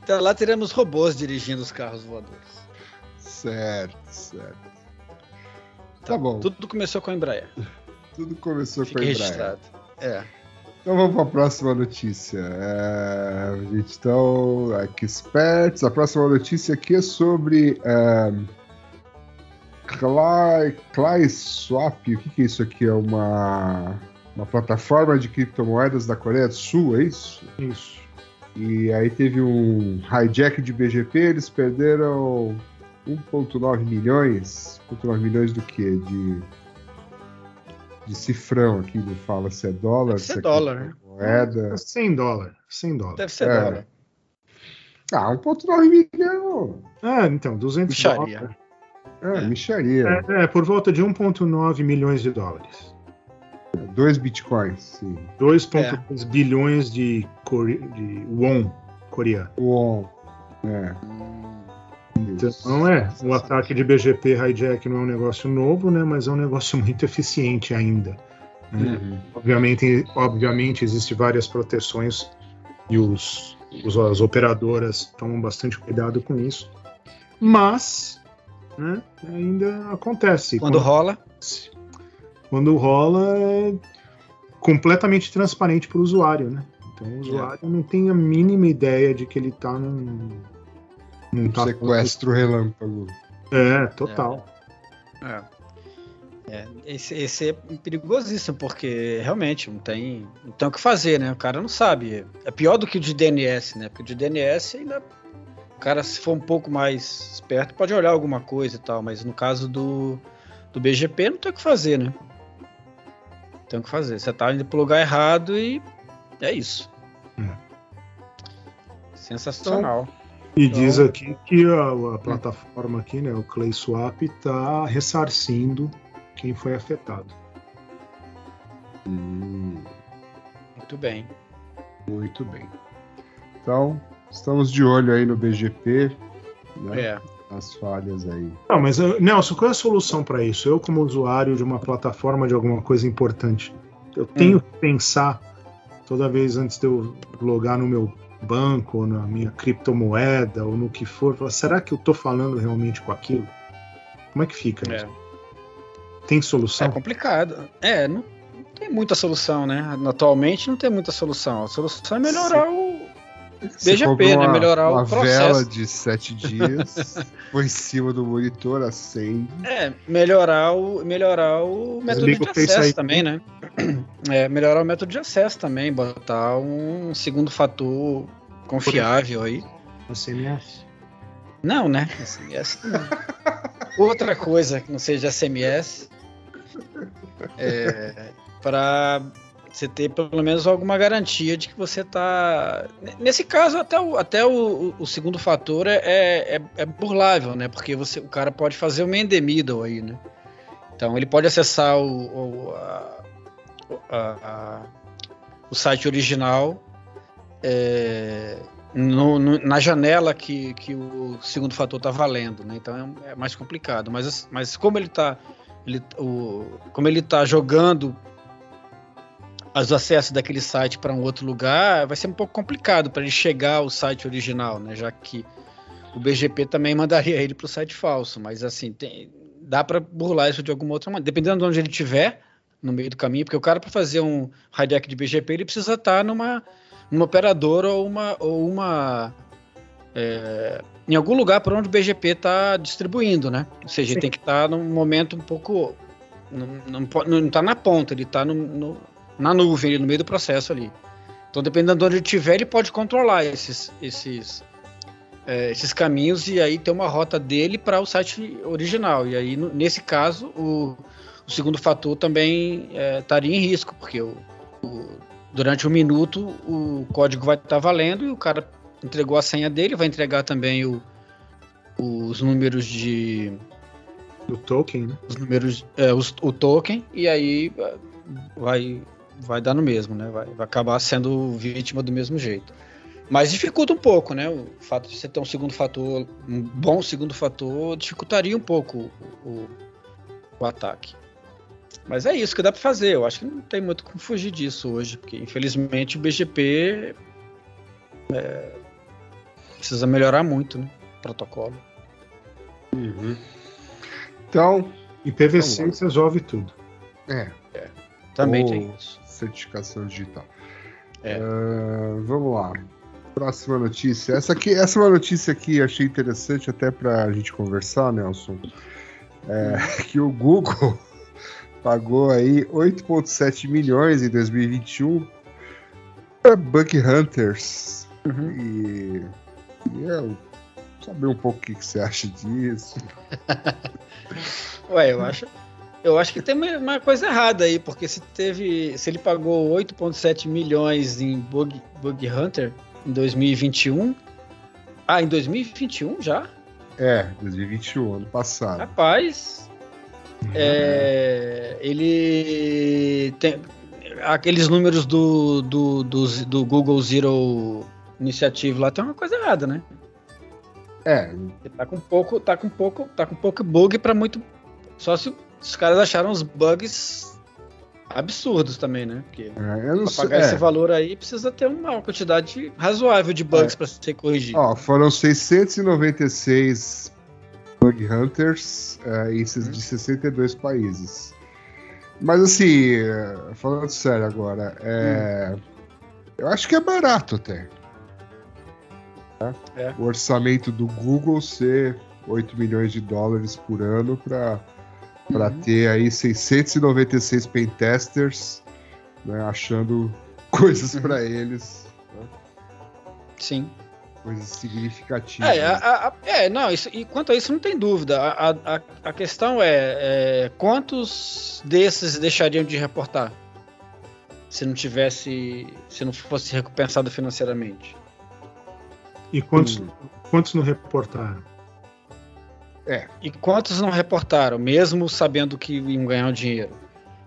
Até lá teremos robôs dirigindo os carros voadores. certo, certo. Tá bom, tudo, Tudo começou com a Embraer. começou com a Embraer. registrado. É. Então vamos para a próxima notícia. É, a gente então, experts. A próxima notícia aqui é sobre é, Cly, ClySwap. O que, que é isso aqui? É uma, uma plataforma de criptomoedas da Coreia do Sul, é isso? Isso. E aí teve um hijack de BGP, eles perderam 1,9 milhões. 1,9 milhões do quê? De, de cifrão aqui, não fala se é dólar, Deve ser se é dólar, né? moeda. 100 dólares. 100 dólares. Deve ser É. dólar. Ah, 1,9 milhão. Ah, então, 200 Micharia. dólares. É, micharia. É, é, por volta de 1,9 milhões de dólares. Dois bitcoins, sim. 2,2 bilhões de, core... de won coreano. Won. É. Então, é, o ataque de BGP hijack não é um negócio novo, né, mas é um negócio muito eficiente ainda. né? Uhum. Obviamente, obviamente existem várias proteções e os, os- as operadoras tomam bastante cuidado com isso. Mas né, ainda acontece. Quando rola, quando rola é completamente transparente para o usuário, né? Então o usuário não tem a mínima ideia de que ele está num, num Um tá- sequestro relâmpago. É, total. É. É, esse, esse é perigosíssimo, porque realmente não tem, não tem o que fazer, né? O cara não sabe. É pior do que o de DNS, né? Porque o de DNS ainda. O cara, se for um pouco mais esperto, pode olhar alguma coisa e tal, mas no caso do, do BGP não tem o que fazer, né? Não tem o que fazer. Você tá indo pro lugar errado e é isso. É. Sensacional. E Então- diz aqui que a, a plataforma aqui, né, o ClaySwap, está ressarcindo quem foi afetado. Hum, Muito bem. muito bem. Então, estamos de olho aí no BGP, né? É. As falhas aí. Não, mas eh, Nelson, qual é a solução para isso? Eu, como usuário de uma plataforma de alguma coisa importante, eu tenho que pensar toda vez antes de eu logar no meu banco, ou na minha criptomoeda, ou no que for, será que eu estou falando realmente com aquilo? Como é que fica? É. isso? Tem É solução? complicado. É, não, não tem muita solução, né? Atualmente não tem muita solução. A solução é melhorar o. BGP, né? uma- Melhorar o uma processo. vela de sete dias, põe em cima do monitor, acende. É, melhorar o, melhorar o método de o acesso também, né? É, melhorar o método de acesso também, botar um segundo fator confiável aí. SMS? Não, né? SMS não. Outra coisa que não seja SMS é para você ter pelo menos alguma garantia de que você está. Nesse caso, até o, até o, o segundo fator é, é, é burlável, né? Porque você, o cara pode fazer uma endemiddle aí, né? Então ele pode acessar o, o, a- a- a- o site original é, no- no- na janela que, que o segundo fator está valendo, né? Então é, é mais complicado. Mas, mas como ele está ele, o, como ele tá jogando os acessos daquele site para um outro lugar, vai ser um pouco complicado para ele chegar ao site original, né? Já que o BGP também mandaria ele para o site falso, mas assim, tem- dá para burlar isso de alguma outra maneira, dependendo de onde ele estiver no meio do caminho, porque o cara para fazer um hijack de BGP ele precisa estar numa, numa operadora ou uma ou uma é, em algum lugar por onde o BGP está distribuindo, né? Ou seja, ele tem que estar num momento um pouco não, não, não tá na ponta, ele está no, no- na nuvem, ali, no meio do processo ali. Então, dependendo de onde ele estiver, ele pode controlar esses, esses, é, esses caminhos e aí ter uma rota dele para o site original. E aí, no- nesse caso, o, o segundo fator também é, estaria em risco, porque o, o- durante um minuto o código vai estar valendo e o cara entregou a senha dele, vai entregar também o- os números de Do token, né? os números, é, os- o token, e aí é, vai, vai dar no mesmo, né? Vai, vai acabar sendo vítima do mesmo jeito. Mas dificulta um pouco, né? O fato de você ter um segundo fator, um bom segundo fator, dificultaria um pouco o, o- o ataque. Mas é isso que dá para fazer. Eu acho que não tem muito como fugir disso hoje, porque infelizmente o BGP é, precisa melhorar muito, né? O protocolo. Então, E PVC Vamos resolve tudo. é, Também Ou tem isso. Certificação digital. É. Ah, vamos lá. Próxima notícia. Essa aqui, essa é uma notícia aqui achei interessante até para a gente conversar, Nelson. É, que o Google pagou aí 8,7 milhões em 2021 para Bug Hunters. Uhum. E, e eu saber um pouco o que, que você acha disso. Ué, eu acho, eu acho que tem uma- coisa errada aí, porque se teve, se ele pagou 8.7 milhões em Bug, Bug Hunter em 2021, ah, em 2021 já? É, 2021, ano passado. Rapaz, é, ele tem aqueles números do, do, do, do Google Zero Initiative lá tem uma coisa errada, né? É, Ele Tá com pouco, tá com pouco, tá com pouco bug para muito. Só se os caras acharam os bugs absurdos também, né? Porque é, eu não pra sei. pagar é. esse valor aí precisa ter uma quantidade razoável de bugs para ser corrigido. Ó, foram 696 Bug Hunters é, em ses- de 62 países. Mas assim, é, falando sério agora, é, eu acho que é barato até. Tá? É. O orçamento do Google ser 8 milhões de dólares por ano para para Uhum. ter aí 696 pentesters né, achando coisas Uhum. para eles, Sim. coisas significativas. É, a- a- é, não, isso, e quanto a isso não tem dúvida. A, a- a- a questão é, é, quantos desses deixariam de reportar se não tivesse, se não fosse recompensado financeiramente? E quantos, Hum. quantos não reportaram? E quantos não reportaram, mesmo sabendo que iam ganhar o dinheiro?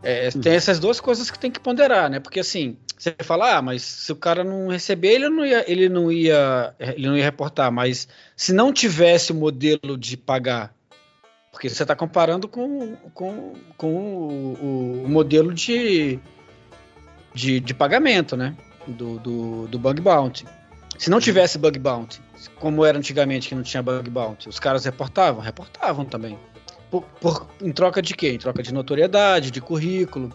É, Hum. tem essas duas coisas que tem que ponderar, né? Porque assim, você fala, ah, mas se o cara não receber, ele não ia, ele não ia, ele não ia reportar. Mas se não tivesse o modelo de pagar, porque você está comparando com, com, com o, o- o modelo de, de, de pagamento, né? Do, do, do bug bounty. Se não tivesse bug bounty, como era antigamente que não tinha bug bounty, os caras reportavam? Reportavam também. Por, por- em troca de quê? Em troca de notoriedade, de currículo,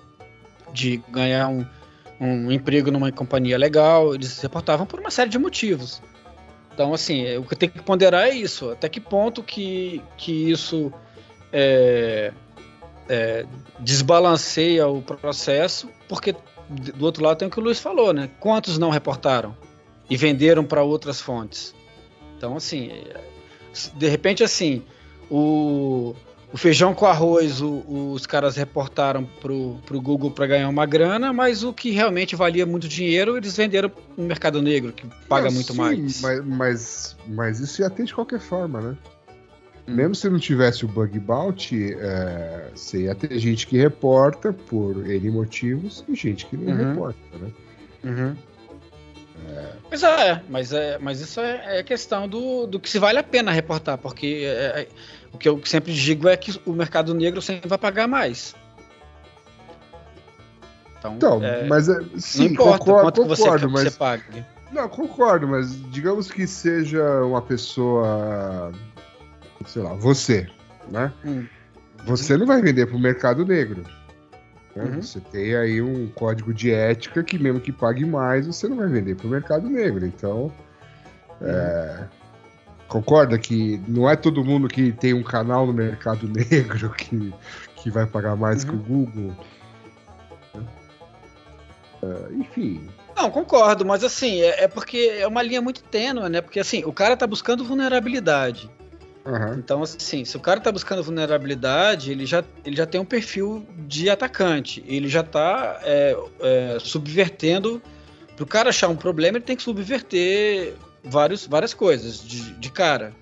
de ganhar um, um emprego numa companhia legal. Eles reportavam por uma série de motivos. Então, assim, é, o que tem que ponderar é isso. Até que ponto que, que isso é, é, desbalanceia o processo, porque do outro lado tem o que o Luiz falou, né? Quantos não reportaram e venderam para outras fontes? Então, assim, é, de repente, assim, o, o feijão com arroz, o- os caras reportaram pro, pro Google para ganhar uma grana, mas o que realmente valia muito dinheiro, eles venderam no mercado negro, que paga Não, muito sim, mais. Mas, mas, mas isso ia ter de qualquer forma, né? Mesmo se não tivesse o bug bounty, é, você ia ter gente que reporta por N motivos e gente que não Uhum. reporta, né? Uhum. Mas é, mas, é, mas isso é, é questão do, do que se vale a pena reportar, porque é, é, o que eu sempre digo é que o mercado negro sempre vai pagar mais. Então, Então, é, mas é, não sim, importa concordo, quanto que você, concordo, que mas você pague. Não, concordo, mas digamos que seja uma pessoa, sei lá, você, né? Hum. Você não vai vender para o mercado negro. Né? Uhum. Você tem aí um código de ética que mesmo que pague mais, você não vai vender para o mercado negro. Então, é, concorda que não é todo mundo que tem um canal no mercado negro que, que vai pagar mais Uhum. que o Google. É, enfim, Não, concordo, mas assim, é, é porque é uma linha muito tênue, né? Porque assim, o cara tá buscando vulnerabilidade. Aham. Então, assim, se o cara tá buscando vulnerabilidade, ele já, ele já tem um perfil de atacante. Ele já tá é, é, subvertendo. Para o cara achar um problema, ele tem que subverter vários, várias coisas de, de cara.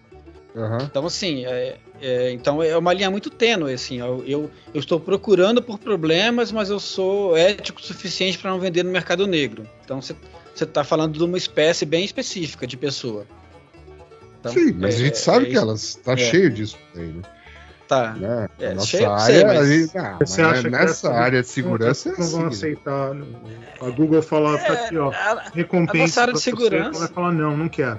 aham. Então, assim, é, é, então é uma linha muito tênue. Assim, eu, eu, eu estou procurando por problemas, mas eu sou ético o suficiente para não vender no mercado negro. Então, você está falando de uma espécie bem específica de pessoa. Então, Sim, mas é- a gente sabe é que elas tá É. cheio disso aí, né? Tá. né? É, nossa cheio, área, sei, mas- a gente- ah, mas Você acha que nessa essa- área de segurança é não vão assim, né? aceitar. A Google fala, tá aqui, ó, É, a- recompensa. a nossa área de você, segurança- Ela vai falar, não, não quero.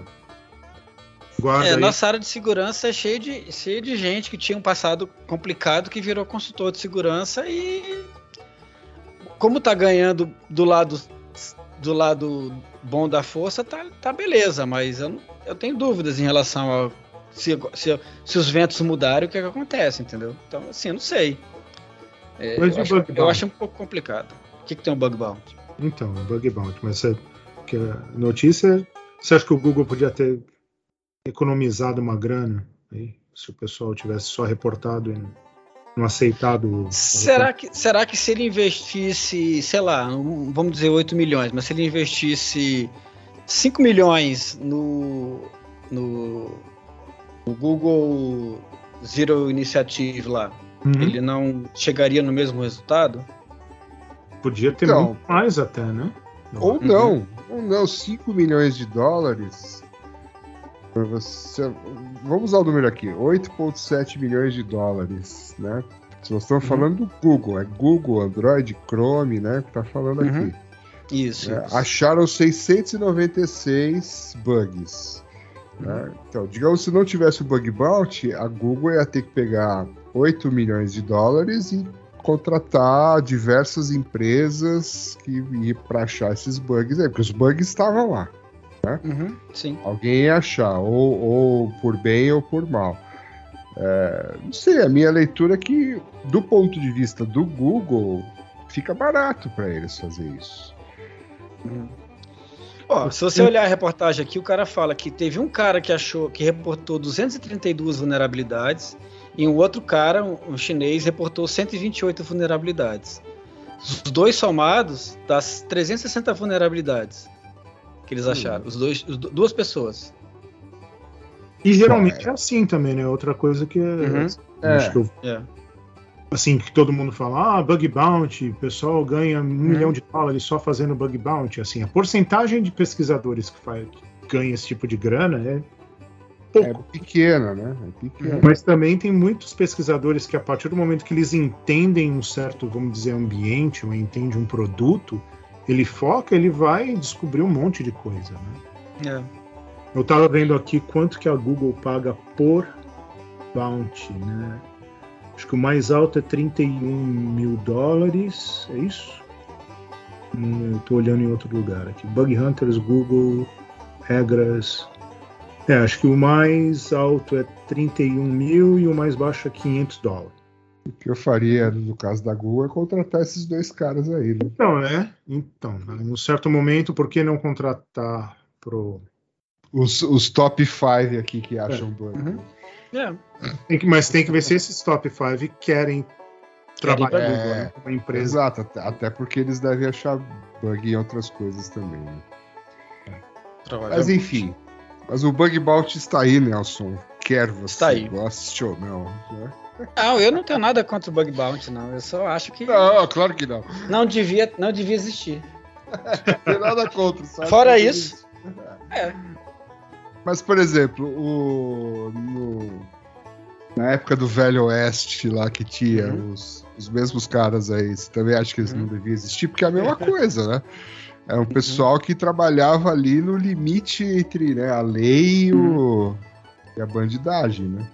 Guarda É, aí. nossa área de segurança é cheia de, cheia de gente que tinha um passado complicado que virou consultor de segurança e como tá ganhando do lado do lado bom da força, tá, tá beleza, mas eu, não- eu tenho dúvidas em relação ao se, se, se os ventos mudarem, o que, é que acontece, entendeu? Então, assim, eu não sei. É, Mas eu, o acho, bug eu acho um pouco complicado. O que, que tem um bug bounty? Então, é bug bounty, mas você, que a notícia, você acha que o Google podia ter economizado uma grana aí, se o pessoal tivesse só reportado e não, aceitado? o- Será que, será que se ele investisse, sei lá, um- vamos dizer 8 milhões, mas se ele investisse 5 milhões no, no, no Google Zero Initiative lá, Uhum. ele não chegaria no mesmo resultado? Podia ter Então. muito mais até, né? Ou Uhum. não, ou não, 5 milhões de dólares. Você, vamos usar o número aqui: 8,7 milhões de dólares, né? Se nós estamos Uhum. falando do Google, é Google, Android, Chrome, né? Que tá falando Uhum. aqui. Isso. né? isso. Acharam 696 bugs. né? Então, digamos, se não tivesse o bug bounty, a Google ia ter que pegar 8 milhões de dólares e contratar diversas empresas que para achar esses bugs aí, porque os bugs estavam lá. Uhum, sim. Alguém ia achar, ou, ou por bem ou por mal. É, não sei, a minha leitura é que, do ponto de vista do Google, fica barato para eles fazer isso. Ó, se você olhar a reportagem aqui, o cara fala que teve um cara que achou que reportou 232 vulnerabilidades e um outro cara, um, chinês, reportou 128 vulnerabilidades. Os dois somados das 360 vulnerabilidades que eles acharam, os dois, os du- duas pessoas. E geralmente é assim também, né? Outra coisa que é. Uhum. Acho que eu É. assim, que todo mundo fala, ah, bug bounty, o pessoal ganha um Uhum. milhão de dólares só fazendo bug bounty. Assim, a porcentagem de pesquisadores que, faz, que ganha esse tipo de grana é É pouco. pequena, né? É pequena. Mas também tem muitos pesquisadores que, a partir do momento que eles entendem um certo, vamos dizer, ambiente, ou entendem um produto, ele foca, ele vai descobrir um monte de coisa, né? É. Eu tava vendo aqui quanto que a Google paga por bounty, né? Acho que o mais alto é 31 mil dólares, é isso? Hum, Eu tô olhando em outro lugar aqui. Bug Hunters, Google, regras. É, acho que o mais alto é 31 mil e o mais baixo é 500 dólares. O que eu faria no caso da Google é contratar esses dois caras aí, né? Então, é. Então, em um certo momento, por que não contratar pro. Os, os top 5 aqui que acham bug. Uhum. É. Tem que, mas tem que ver se esses top 5 querem trabalhar né? com uma empresa. Exato, até, até porque eles devem achar bug em outras coisas também. Né? Mas enfim, mas o bug bounty está aí, Nelson. quer você Tá aí. goste ou não. né? Não, eu não tenho nada contra o Bug Bounty, não. Eu só acho que Não, claro que não. não devia, não devia existir. Não tem nada contra. só Fora isso, é. Mas, por exemplo, o, no- na época do Velho Oeste lá que tinha Uhum. os, os mesmos caras aí, você também acha que eles não Uhum. deviam existir? Porque é a mesma coisa, né? É um pessoal que trabalhava ali no limite entre né, a lei e, o- e a bandidagem, né?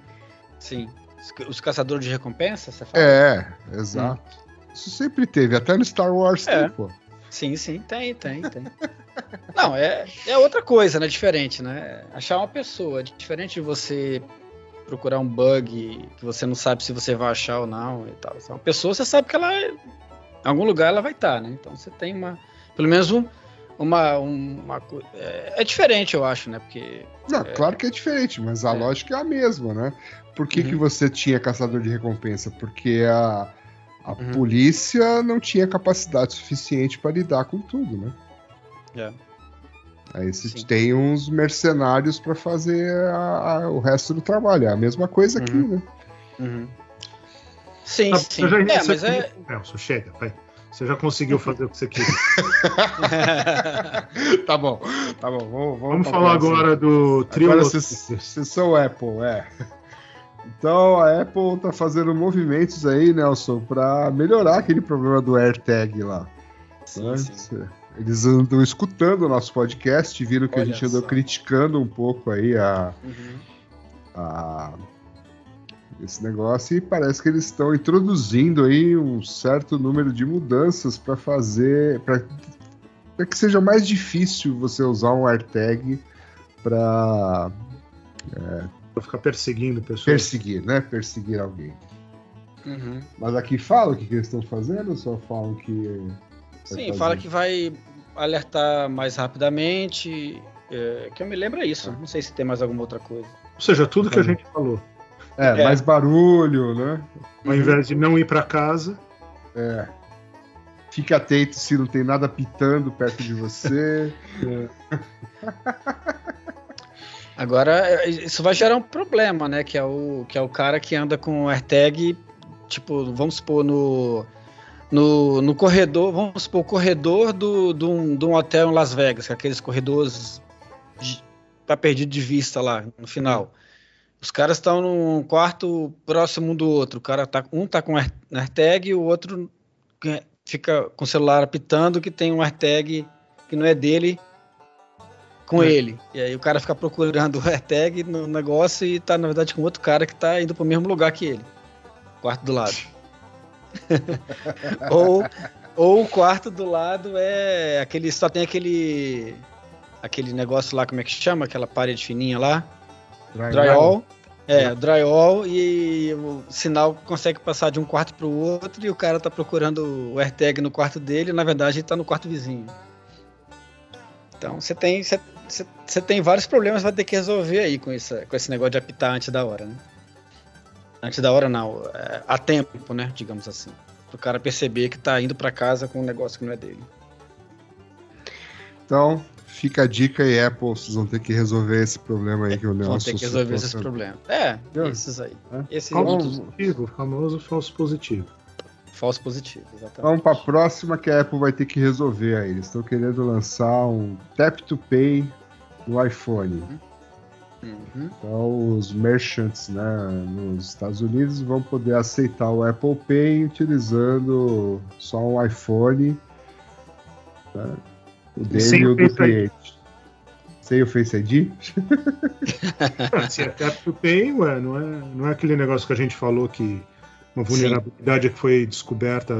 Sim. Os- Os caçadores de recompensa, você fala? É, exato. Isso sempre teve, até no Star Wars É. tem, pô. Sim, sim, tem, tem, tem. Não, é, é outra coisa, né? Diferente, né? Achar uma pessoa, diferente de você procurar um bug que você não sabe se você vai achar ou não e tal. É Uma pessoa, você sabe que ela, em algum lugar ela vai estar, né? Então você tem uma, pelo menos um, uma, uma, é, é diferente, eu acho, né? Porque Não, claro que é diferente, mas a É. lógica é a mesma, né? Por que, Uhum. que você tinha caçador de recompensa? Porque a, a Uhum. polícia não tinha capacidade suficiente para lidar com tudo, né? É. Aí você Sim. tem uns mercenários para fazer a- a- o resto do trabalho. É a mesma coisa aqui, Uhum. né? Uhum. Sim, Ah, sim. já- É, você- mas é. Nelson, chega, vai. Você já conseguiu fazer o que você queria. tá bom, tá bom. Vamos, Vamos pra falar agora do trio. Agora vocês vocês são Apple, é. Então a Apple tá fazendo movimentos aí, Nelson, para melhorar aquele problema do AirTag lá. Sim, né? sim. Eles andam escutando o nosso podcast, viram que a Olha gente andou só. criticando um pouco aí a, Uhum. a- esse negócio e parece que eles estão introduzindo aí um certo número de mudanças para fazer para que seja mais difícil você usar um AirTag para Vou ficar perseguindo pessoas. perseguir, né? Perseguir alguém. Uhum. Mas aqui fala o que, que eles estão fazendo, ou só falam que. Sim, fazer? fala que vai alertar mais rapidamente. é, que eu me lembro é isso. Não sei se tem mais alguma outra coisa. Ou seja, tudo que a Uhum. gente falou. É, É. mais barulho, né? Ao invés de não ir para casa, É. Fique atento se não tem nada pitando perto de você. Agora, é, isso vai gerar um problema, né? Que é o, que é o cara que anda com o AirTag, tipo, vamos supor, no, no, no corredor, vamos supor, o corredor do, do, um, de um hotel em Las Vegas, é aqueles corredores de- tá perdido de vista lá no final. Os caras estão num quarto próximo um do outro. O cara tá, um tá com Air- AirTag e o outro que- fica com o celular apitando que tem um AirTag que não é dele com É. ele. E aí o cara fica procurando o AirTag no negócio e tá, na verdade, com outro cara que tá indo pro mesmo lugar que ele. Quarto do lado. ou, ou o quarto do lado é aquele. Só tem aquele. Aquele negócio lá, como é que chama? Aquela parede fininha lá. Drywall. É, drywall e o sinal consegue passar de um quarto para o outro e o cara tá procurando o AirTag no quarto dele, e, na verdade ele tá no quarto vizinho. Então você tem você tem vários problemas vai ter que resolver aí com esse, com esse negócio de apitar antes da hora, né? Antes da hora não, é, a tempo, né, digamos assim. Pro cara perceber que tá indo para casa com um negócio que não é dele. Então, fica a dica aí, Apple, vocês vão ter que resolver esse problema aí que o Nelson Vão ter que resolver esses citou. problemas. É, esses aí. É. Falso outros positivo, o famoso falso positivo. falso positivo, exatamente. Vamos para a próxima que a Apple vai ter que resolver aí. Eles estão querendo lançar um Tap to Pay no iPhone. Uhum. Então, os merchants né, nos Estados Unidos vão poder aceitar o Apple Pay utilizando só um iPhone, né, o dele Sem e o do cliente. Sem o Face ID? Se é to pay, ué, não é, não é aquele negócio que a gente falou que uma vulnerabilidade que foi descoberta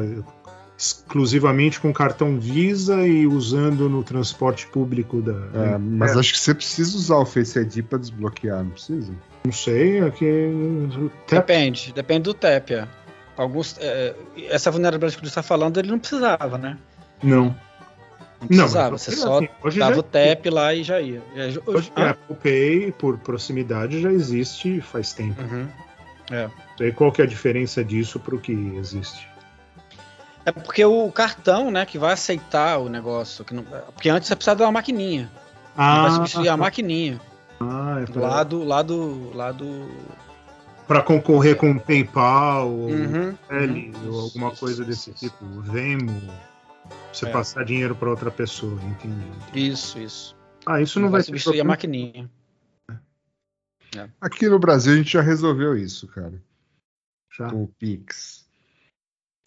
exclusivamente com cartão Visa e usando no transporte público da. É, mas É. acho que você precisa usar o Face ID para desbloquear, não precisa? Não sei, é que. Depende, depende do TAP. é. Alguns, é, essa vulnerabilidade que você está falando, ele não precisava, né? não. Não Não, precisava, mas você assim, só hoje dava já- o TAP lá e já ia. Já- Hoje, hoje- a Apple Pay, por proximidade, já existe faz tempo. Uhum. É. E aí, qual que é a diferença disso para o que existe? É porque o cartão, né, que vai aceitar o negócio. Que não, porque antes você precisava de uma maquininha. vai substituir a maquininha. Ah, é pra, Lá do. Lá do. Lá do. pra concorrer com o PayPal ou Uhum, L, uhum. ou alguma Isso, coisa desse isso. tipo, Venmo, você É. passar dinheiro para outra pessoa, entendi. Isso, isso. Ah, isso não vai, ter substituir a maquininha. Aqui no Brasil a gente já resolveu isso, cara, Já. com o Pix.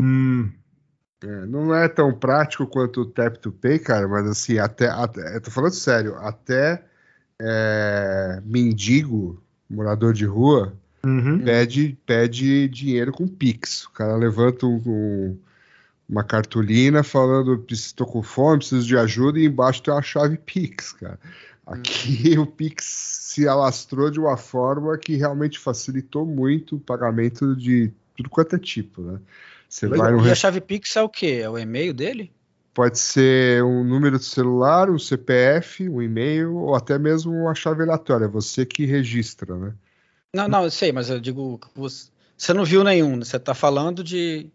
Hum, É, não é tão prático quanto o Tap to Pay, cara, mas assim, até, até eu tô falando sério, até é, mendigo, morador de rua, uhum. pede, pede dinheiro com Pix. O cara levanta um- um- uma cartolina falando: estou com fome, preciso de ajuda, e embaixo tem uma chave Pix, cara. Aqui o Pix se alastrou de uma forma que realmente facilitou muito o pagamento de tudo quanto é tipo, né? Você Legal. vai no E a chave Pix é o quê? É o e-mail dele? Pode ser um número de celular, um CPF, um e-mail ou até mesmo uma chave aleatória. É você que registra, né? Não, não, eu sei, mas eu digo. Você, não viu nenhum, né? você tá falando de.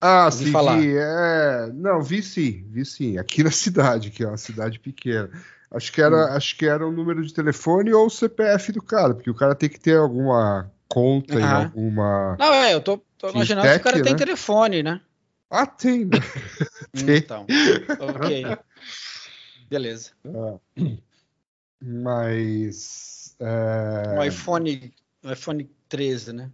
Ah, sim, falar. vi, é... Não, vi sim, vi sim. Aqui na cidade, que é uma cidade pequena. Acho que era, Hum. acho que era o número de telefone ou o CPF do cara, porque o cara tem que ter alguma conta em Aham. alguma. Não, é, eu tô, tô imaginando que o cara Fintech, tem né? telefone, né? Ah, tem, né? Tem. Então. Ok. Beleza. Mas. é, Um iPhone. Um iPhone 13, né?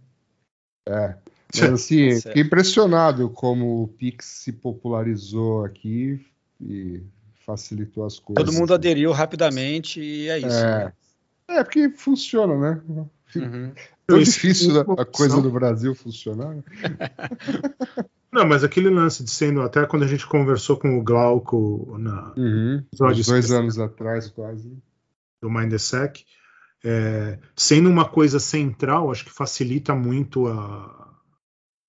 Mas assim, Certo. fiquei impressionado como o Pix se popularizou aqui e facilitou as coisas. Todo mundo aderiu rapidamente e é isso. É. né? É, porque funciona, né? Uhum. Tão difícil a coisa no Brasil funcionar. né? Não, mas aquele lance de sendo, até quando a gente conversou com o Glauco na, Uhum. Dois especial. anos atrás, quase. do Mindsec, é, sendo uma coisa central, acho que facilita muito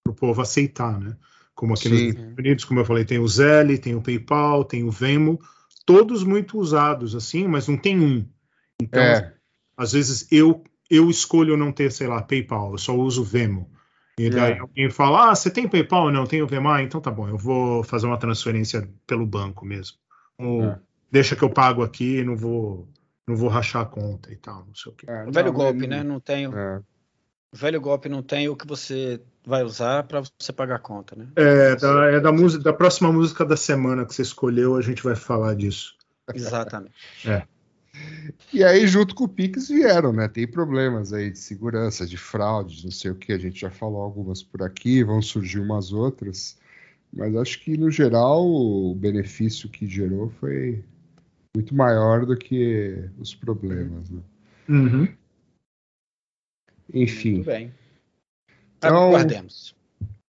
para o povo aceitar, né? Como aqui nos Sim. Estados Unidos, como eu falei, tem o Zelle, tem o PayPal, tem o Venmo, todos muito usados assim, mas não tem um. Então, É, às vezes eu eu escolho não ter, sei lá, PayPal, eu só uso Venmo. E daí É. alguém fala: "Ah, você tem PayPal?" Não, tenho Venmo. Ah, então tá bom, eu vou fazer uma transferência pelo banco mesmo. Ou É. deixa que eu pago aqui, não vou não vou rachar a conta e tal, não sei o quê. é, O velho não, golpe, mas- né? Não tem, o É. velho golpe não tem o que você vai usar para você pagar a conta, né? É da, é da música da próxima música da semana que você escolheu, a gente vai falar disso. Exatamente. E aí, junto com o Pix, vieram, né? Tem problemas aí de segurança, de fraude, de não sei o que. A gente já falou algumas por aqui, vão surgir umas outras. Mas acho que, no geral, o benefício que gerou foi muito maior do que os problemas, né? Uhum. Enfim, Muito bem. Então- Aguardemos.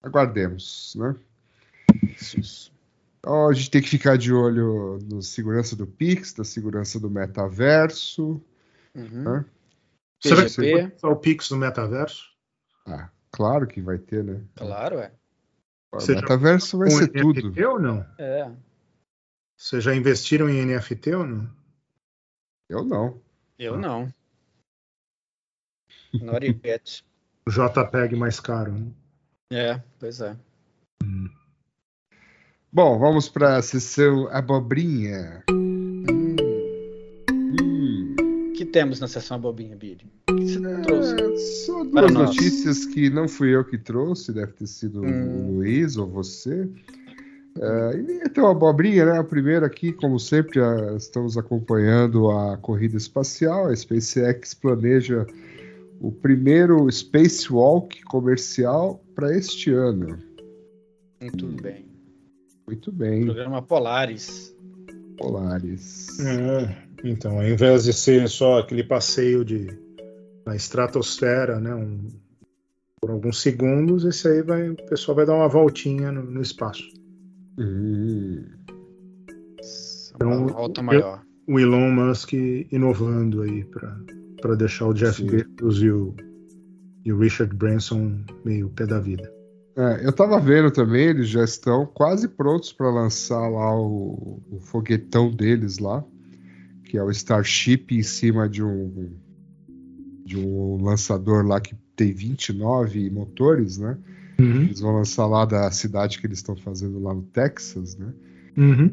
aguardemos, né? Isso, isso. Então, a gente tem que ficar de olho na segurança do Pix, da segurança do metaverso. Uhum. Hã? Será que você o Pix no metaverso? Ah, claro que vai ter, né? Claro, é. O Você já- metaverso vai ser NFT tudo. ou não? É. Vocês já investiram em NFT ou não? Eu não. Eu não. Not yet. O JPEG mais caro. Né? É, pois é. Bom, vamos para a sessão abobrinha. Hum, Hum, O que temos na sessão bobinha, Billy? O que você trouxe? é, só Para duas nós. notícias que não fui eu que trouxe, deve ter sido Hum. o Luiz ou você. É, e então, a abobrinha, né? A primeira aqui, como sempre, já estamos acompanhando a corrida espacial. A SpaceX planeja o primeiro spacewalk comercial para este ano. Muito bem. Muito bem, Programa Polaris. Polaris. É, então, ao invés de ser só aquele passeio de na estratosfera, né, um- por alguns segundos, esse aí vai, o pessoal vai dar uma voltinha no, no espaço. Hum, Uma Então, volta eu- maior. O Elon Musk inovando aí para deixar o Jeff. Bezos e o, e o Richard Branson meio pé da vida. É, eu tava vendo também, eles já estão quase prontos para lançar lá o, o foguetão deles lá, que é o Starship em cima de um de um lançador lá que tem 29 motores, né? Eles vão lançar lá da cidade que eles estão fazendo lá no Texas, né? Uhum.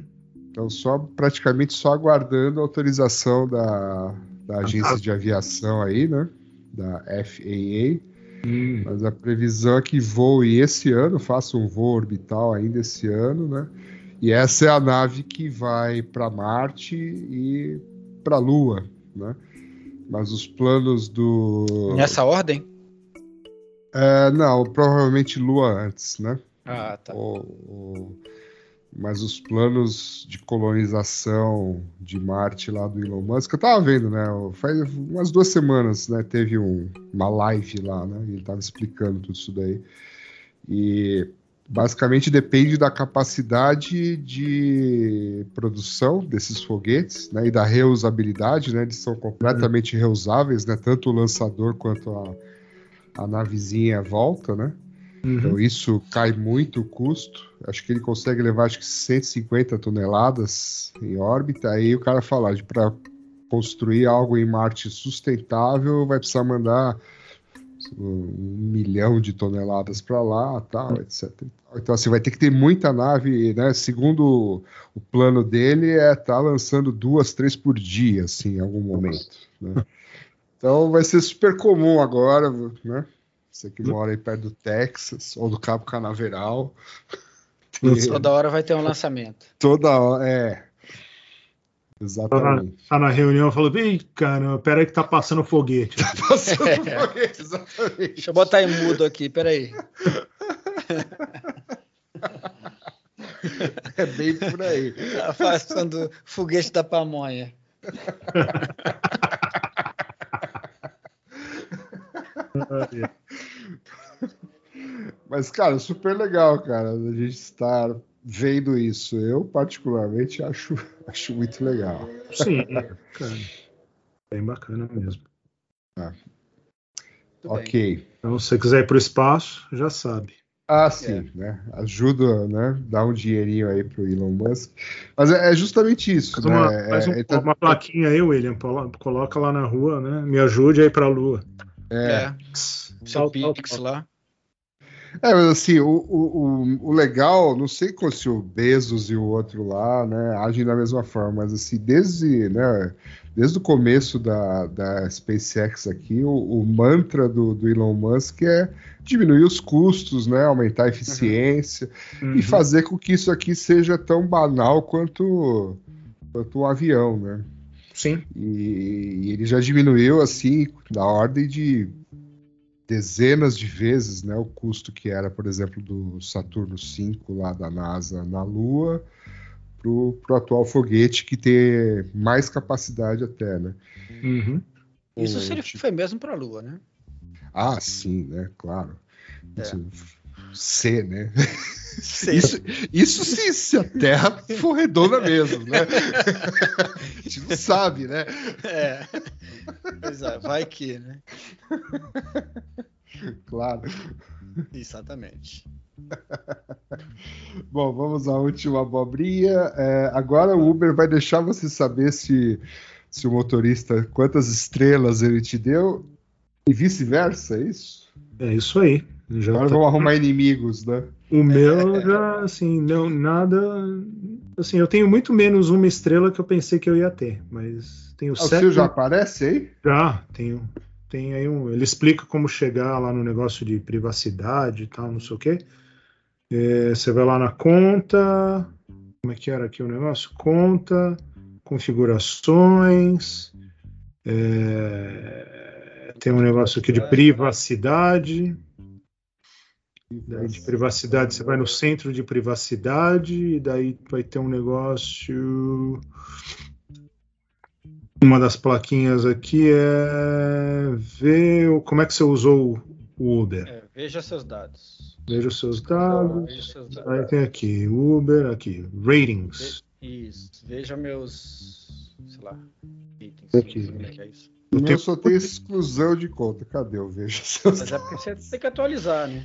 Então só praticamente só aguardando a autorização da, da agência de aviação aí, né? Da FAA. Hum, Mas a previsão é que voe esse ano, faça um voo orbital ainda esse ano, né? E essa é a nave que vai para Marte e para a Lua, né? Mas os planos do. Nessa ordem? É, não, provavelmente Lua antes, né? Ah, tá. O- o- Mas os planos de colonização de Marte lá do Elon Musk, eu tava vendo, né? Faz umas duas semanas, né? Teve um- uma live lá, né? Ele tava explicando tudo isso daí. E basicamente depende da capacidade de produção desses foguetes, né? E da reusabilidade, né? Eles são completamente reusáveis, né? Tanto o lançador quanto a, a navezinha volta, né? Uhum. Então isso cai muito o custo. Acho que ele consegue levar acho que 150 toneladas em órbita. Aí o cara fala, para construir algo em Marte sustentável, vai precisar mandar um milhão de toneladas para lá, tal, etc. Então assim, vai ter que ter muita nave, né? Segundo o plano dele é estar lançando duas, três por dia, assim, em algum momento. né? Então vai ser super comum agora, né? Você que mora aí perto do Texas ou do Cabo Canaveral. Toda hora vai ter um lançamento. toda hora. É. Exatamente. Tá na reunião e falou: Ih, caramba, pera aí que tá passando foguete. Passando foguete, exatamente. Deixa eu botar em mudo aqui, peraí. É bem por aí. Tá passando foguete da pamonha. Mas, cara, super legal, cara, a gente estar vendo isso. Eu, particularmente, acho, acho muito legal. Sim, cara. Bem bacana mesmo. Bem. ok. Então, se você quiser ir pro espaço, já sabe. Ah, sim, né? Ajuda, né? Dá um dinheirinho aí pro Elon Musk. Mas é, é justamente isso, Faz, né? uma, É- faz um- é- tá- uma plaquinha aí, William. colo- Coloca lá na rua, né? Me ajude aí pra lua. é, É, seu Pix tal. lá. É, mas assim, o, o, o, legal, não sei se o Bezos e o outro lá, né, agem da mesma forma, mas assim, desde, né, desde o começo da, da SpaceX aqui, o, o mantra do, do Elon Musk é diminuir os custos, né, aumentar a eficiência Uhum. e fazer com que isso aqui seja tão banal quanto, quanto um avião, né? Sim. E, e ele já diminuiu assim da ordem de dezenas de vezes, né, o custo que era, por exemplo, do Saturno V lá da NASA na Lua para o atual foguete que tem mais capacidade até, né? Uhum. Isso O se ele tipo- foi mesmo para a Lua, né? Ah, sim, né? Claro. É. Isso, C, né? Sei. Isso, isso se, se a Terra for redonda mesmo, né? A gente não sabe, né? É. Pois é, vai que, né? Claro. Exatamente. Bom, vamos à última abobrinha. É, agora o Uber vai deixar você saber se, se o motorista, quantas estrelas ele te deu e vice-versa, é isso? É isso aí. Já Agora tá- vamos arrumar inimigos, né? O meu já, assim, não, nada. Assim, eu tenho muito menos uma estrela que eu pensei que eu ia ter, mas tenho Ah, O sete. seu já aparece aí? Já, tenho. Tem aí um. Ele explica como chegar lá no negócio de privacidade e tal, não sei o quê. É, você vai lá na conta. Como é que era aqui o negócio? Conta, configurações. é, tem um negócio aqui de privacidade. Daí de privacidade, você vai no centro de privacidade, e daí vai ter um negócio. Uma das plaquinhas aqui é ver como é que você usou o Uber. É, veja seus dados. Veja os seus dados. Veja seus dados. Aí tem aqui, Uber, aqui, ratings. Isso. Veja meus. Sei lá. Itens. Aqui. é que é isso. O Eu meu tenho- só tem exclusão de conta. Cadê? Eu vejo seus, Mas é porque você tem que atualizar, né?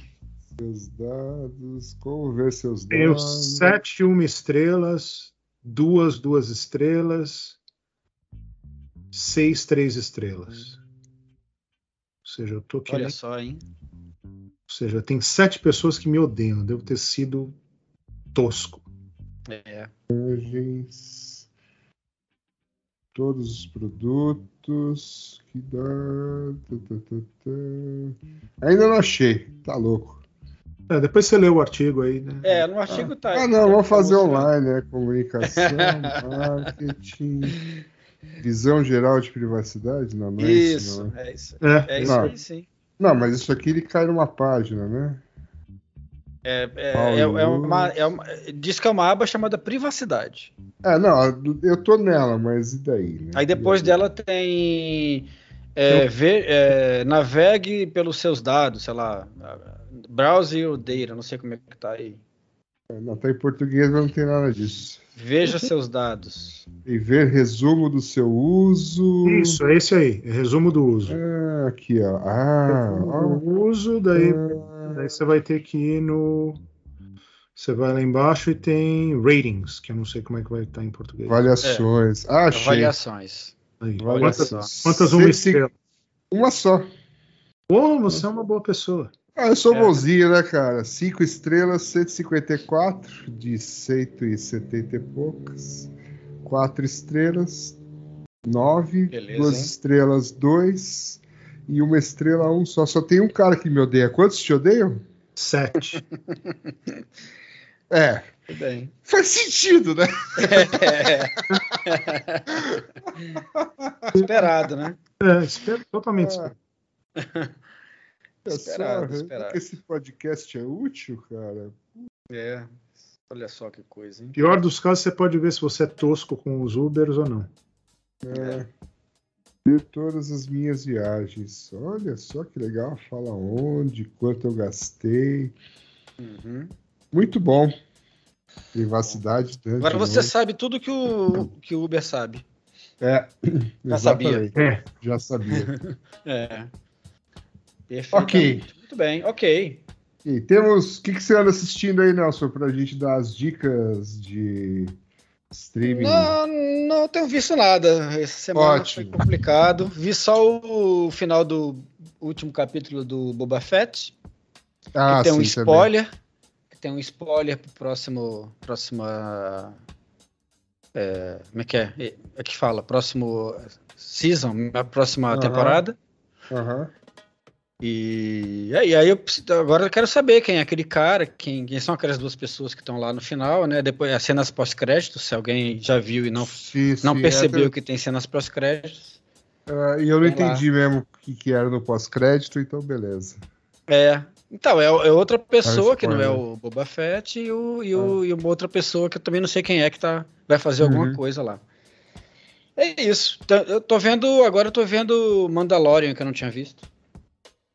Seus dados. Como ver seus Tenho dados? sete uma estrelas, duas duas estrelas, seis três estrelas. Ou seja, eu tô aqui. Olha só, hein? Ou seja, tem sete pessoas que me odeiam. Devo ter sido tosco. É. Todos os produtos que dá. tá, tá, tá, tá. Ainda não achei, tá louco. É, depois você lê o artigo aí, né? É, no artigo tá. Ah, não, vamos fazer online, né? Comunicação, marketing, visão geral de privacidade? Não, não é isso. Isso, não, é? é isso. É, É isso Não. aí, sim. não, mas isso aqui ele cai numa página, né? É, é, é, é uma, é uma- diz que é uma aba chamada privacidade. É, não, eu tô nela, mas e daí? Né? Aí depois dela tem é, ver- é, navegue pelos seus dados, sei lá, browse data, não sei como é que tá aí. Não, tá em português, mas não tem nada disso. Veja seus dados. E ver resumo do seu uso. Isso, é esse aí. É resumo do uso. Ah, aqui, ó. Ah, o uso, daí, Ah, daí você vai ter que ir no. Você vai lá embaixo e tem ratings, que eu não sei como é que vai estar em português. avaliações. Ah, achei. Avaliações. Aí. Olha Quantas, só. quantas uma e estrela? Uma só. Pô, você é uma boa pessoa. Ah, eu sou É. bonzinho, né, cara? Cinco estrelas, 154 de 170 e poucas. Quatro estrelas, nove. Beleza, duas hein? estrelas, dois. E uma estrela, um só. Só tem um cara que me odeia. Quantos te odeiam? Sete. É, bem. faz sentido, né? Esperado, né? É, espero, totalmente Ah. esperado. É Esperado, só, esperado. que esse podcast é útil, cara. É. Olha só que coisa, hein? Pior dos casos, você pode ver se você é tosco com os Ubers ou não. É. Ver todas as minhas viagens. Olha só que legal. Fala onde, quanto eu gastei. Uhum. Muito bom. Privacidade. né, Agora de você novo. sabe tudo que o, que o Uber sabe. É, Já sabia. É. Já sabia. É. Perfeito. Ok. Muito bem, ok. E temos. O que, que você anda assistindo aí, Nelson, pra gente dar as dicas de streaming? Não, não tenho visto nada. Essa semana Ótimo. foi complicado. Vi só o final do último capítulo do Boba Fett. ah, que tem um sim, também. spoiler. Que tem um spoiler pro próximo. Próxima. é, como é que é? É é que fala? Próximo season, a próxima Aham. temporada. Aham. E, e aí eu preciso- agora eu quero saber quem é aquele cara, quem, quem são aquelas duas pessoas que estão lá no final, né? Depois as cenas pós-créditos, se alguém já viu e não, Sim, não sim, percebeu é, que tem cenas pós-créditos. ah, e eu não Tem lá. entendi mesmo o que, que era no pós-crédito, então beleza. É. Então, é, é outra pessoa Ah, que não é o Boba Fett e, o, e, o, e uma outra pessoa que eu também não sei quem é que tá, vai fazer alguma Uhum. coisa lá. É isso. Então, Eu tô vendo, agora eu tô vendo Mandalorian, que eu não tinha visto.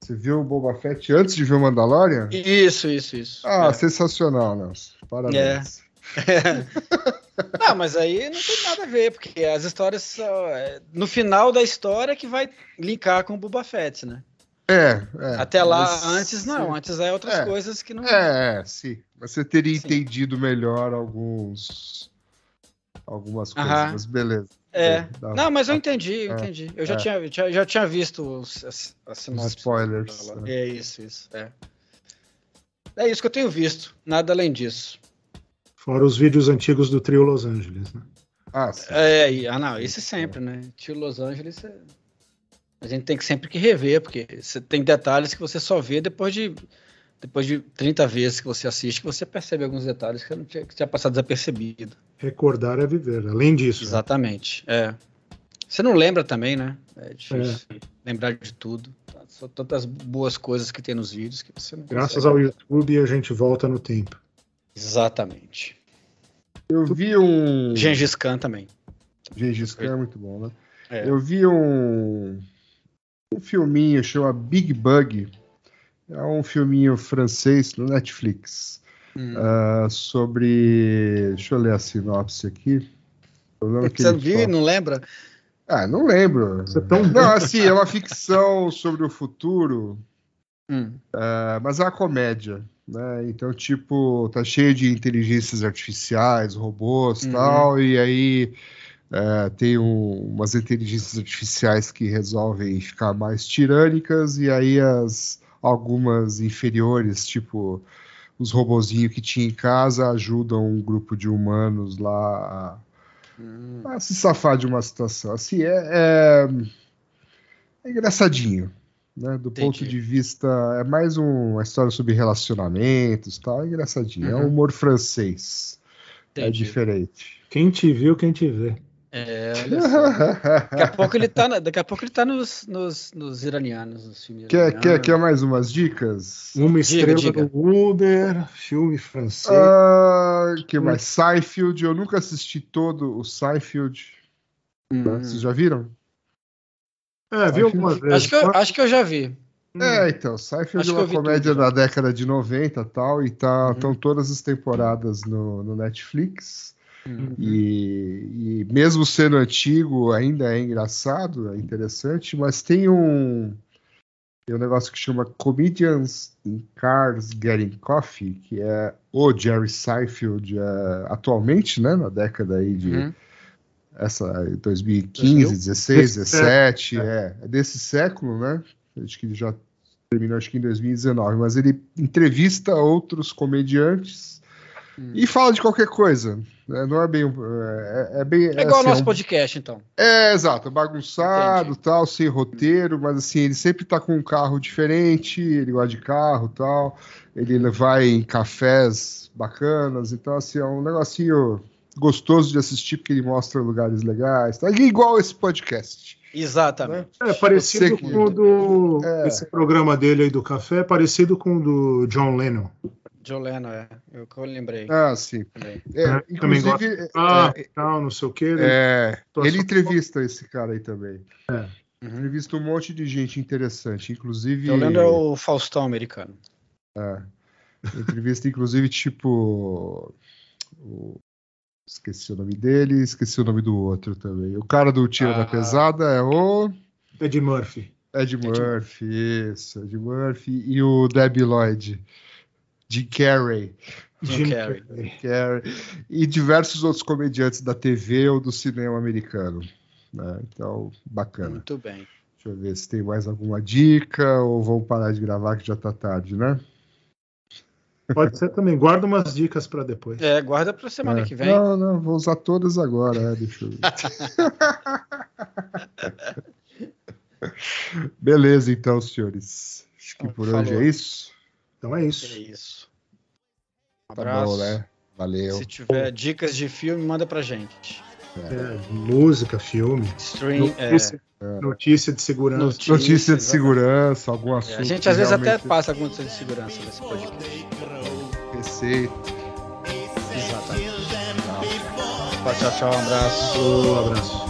Você viu o Boba Fett antes de ver o Mandalorian? Isso, isso, isso. Ah, É. sensacional, Nelson. Parabéns. Não, mas aí não tem nada a ver, porque as histórias são, é, no final da história que vai linkar com o Boba Fett, né? É, é. Até lá, Mas- antes não, antes é outras É. coisas que não. É, é, sim. Mas você teria Sim. entendido melhor alguns. Algumas coisas, Aham. mas beleza. É. Dá- Não, mas eu entendi, eu É, entendi. Eu já, é. tinha, já, já tinha visto os, as, as Os spoilers. né? É isso, isso. É. é isso que eu tenho visto, nada além disso. Fora os vídeos antigos do trio Los Angeles, né? Ah, sim. É, e- ah, não, esse sempre, né? Tio Los Angeles, é- a gente tem que sempre que rever, porque você tem detalhes que você só vê depois de depois de 30 vezes que você assiste, que você percebe alguns detalhes que não tinha, que tinha passado desapercebido. Recordar é viver. Além disso, né? Exatamente. É. Você não lembra também, né? É difícil lembrar de tudo. Tá? São tantas boas coisas que tem nos vídeos que você não graças consegue. ao YouTube a gente volta no tempo. Exatamente. Eu vi um. Gengis Khan também. Gengis Khan é muito bom, né? É. Eu vi um. Um filminho chama Big Bug. É um filminho francês no Netflix. Hum. ah, sobre. Deixa eu ler a sinopse aqui. O problema é que Você viu e não lembra? Ah, não lembro. Você é tão Não, assim, é uma ficção sobre o futuro, Hum. ah, mas é uma comédia, né? Então, tipo, tá cheio de inteligências artificiais, robôs e Uhum. tal, e aí ah, tem um- umas inteligências artificiais que resolvem ficar mais tirânicas, e aí as algumas inferiores, tipo os robozinhos que tinha em casa, ajudam um grupo de humanos lá Hum, a se safar de uma situação. Assim, é, é, é engraçadinho. Né? Do ponto Entendi. de vista. É mais um- uma história sobre relacionamentos tal. É engraçadinho. É um Uhum. humor francês. É entendi. diferente. Quem te viu, quem te vê. É, olha só. Daqui a pouco ele tá, na- daqui a pouco ele tá nos, nos, nos iranianos, nos filmes quer, quer, iranianos. quer mais umas dicas? Uma estrela diga. do Uber, filme francês. Ah, que mais? Seinfeld. Eu nunca assisti todo o Seinfeld. Hum. Vocês já viram? é, viu algumas vezes. Acho que, eu, acho que eu já vi. É, então, Seinfeld é uma vi comédia tudo, já. da década de 90 e tal, e tá, Uhum. estão todas as temporadas no, no Netflix. Hum. E, e mesmo sendo antigo, ainda é engraçado, é interessante, mas tem um, tem um negócio que chama Comedians in Cars Getting Coffee, que é o Jerry Seinfeld é, atualmente, né, na década aí de Uhum. essa 2015, 2000? 16, Desse 17, é, é desse século, né? Acho que ele já terminou acho que em 2019, mas ele entrevista outros comediantes Hum. e fala de qualquer coisa. Né? Não é bem, é, é bem, É igual assim, ao nosso é um- podcast, então. é, exato, bagunçado, Entendi. tal, sem roteiro, mas assim, ele sempre tá com um carro diferente, ele gosta de carro, tal. Ele vai em cafés bacanas, então assim, é um negocinho gostoso de assistir porque ele mostra lugares legais, tá? E igual esse podcast. Exatamente. É parecido que- com o do. É. Esse programa dele aí do café é parecido com o do John Lennon. John Lennon, é. Eu que eu lembrei Ah, sim. também. É, É, inclusive, é, Ah, tal, não sei o quê. é, Tô ele entrevista esse cara aí também. Uhum. Entrevista um monte de gente interessante, inclusive. John Lennon é o Faustão americano. Entrevista, inclusive, tipo. o- Esqueci o nome dele, esqueci o nome do outro também. O cara do Tiro da Ah. Pesada é o Ed Murphy. Ed Murphy, isso, Ed Murphy. E o Debbie Lloyd, Jim Carrey, Jim Carrey. Carrey. E diversos outros comediantes da TV ou do cinema americano. né? Então, bacana. Muito bem. Deixa eu ver se tem mais alguma dica ou vamos parar de gravar que já tá tarde, né? Pode ser também. Guarda umas dicas para depois. É, guarda pra semana É. que vem. Não, não, vou usar todas agora, é, deixa eu ver. Beleza, então, senhores. Acho que Então, por falou. hoje é isso. Então é É isso. isso. Um Tá abraço. bom, né? Valeu. Se tiver dicas de filme, manda pra gente. É, música, filme, Stream, é, notícia, notícia de segurança. notícia, Notícia de segurança, algum É, assunto. a gente às vezes até realmente- passa alguma notícia de segurança nesse podcast. Receita. Exatamente. Tchau, tchau, tchau. Um abraço. Um abraço.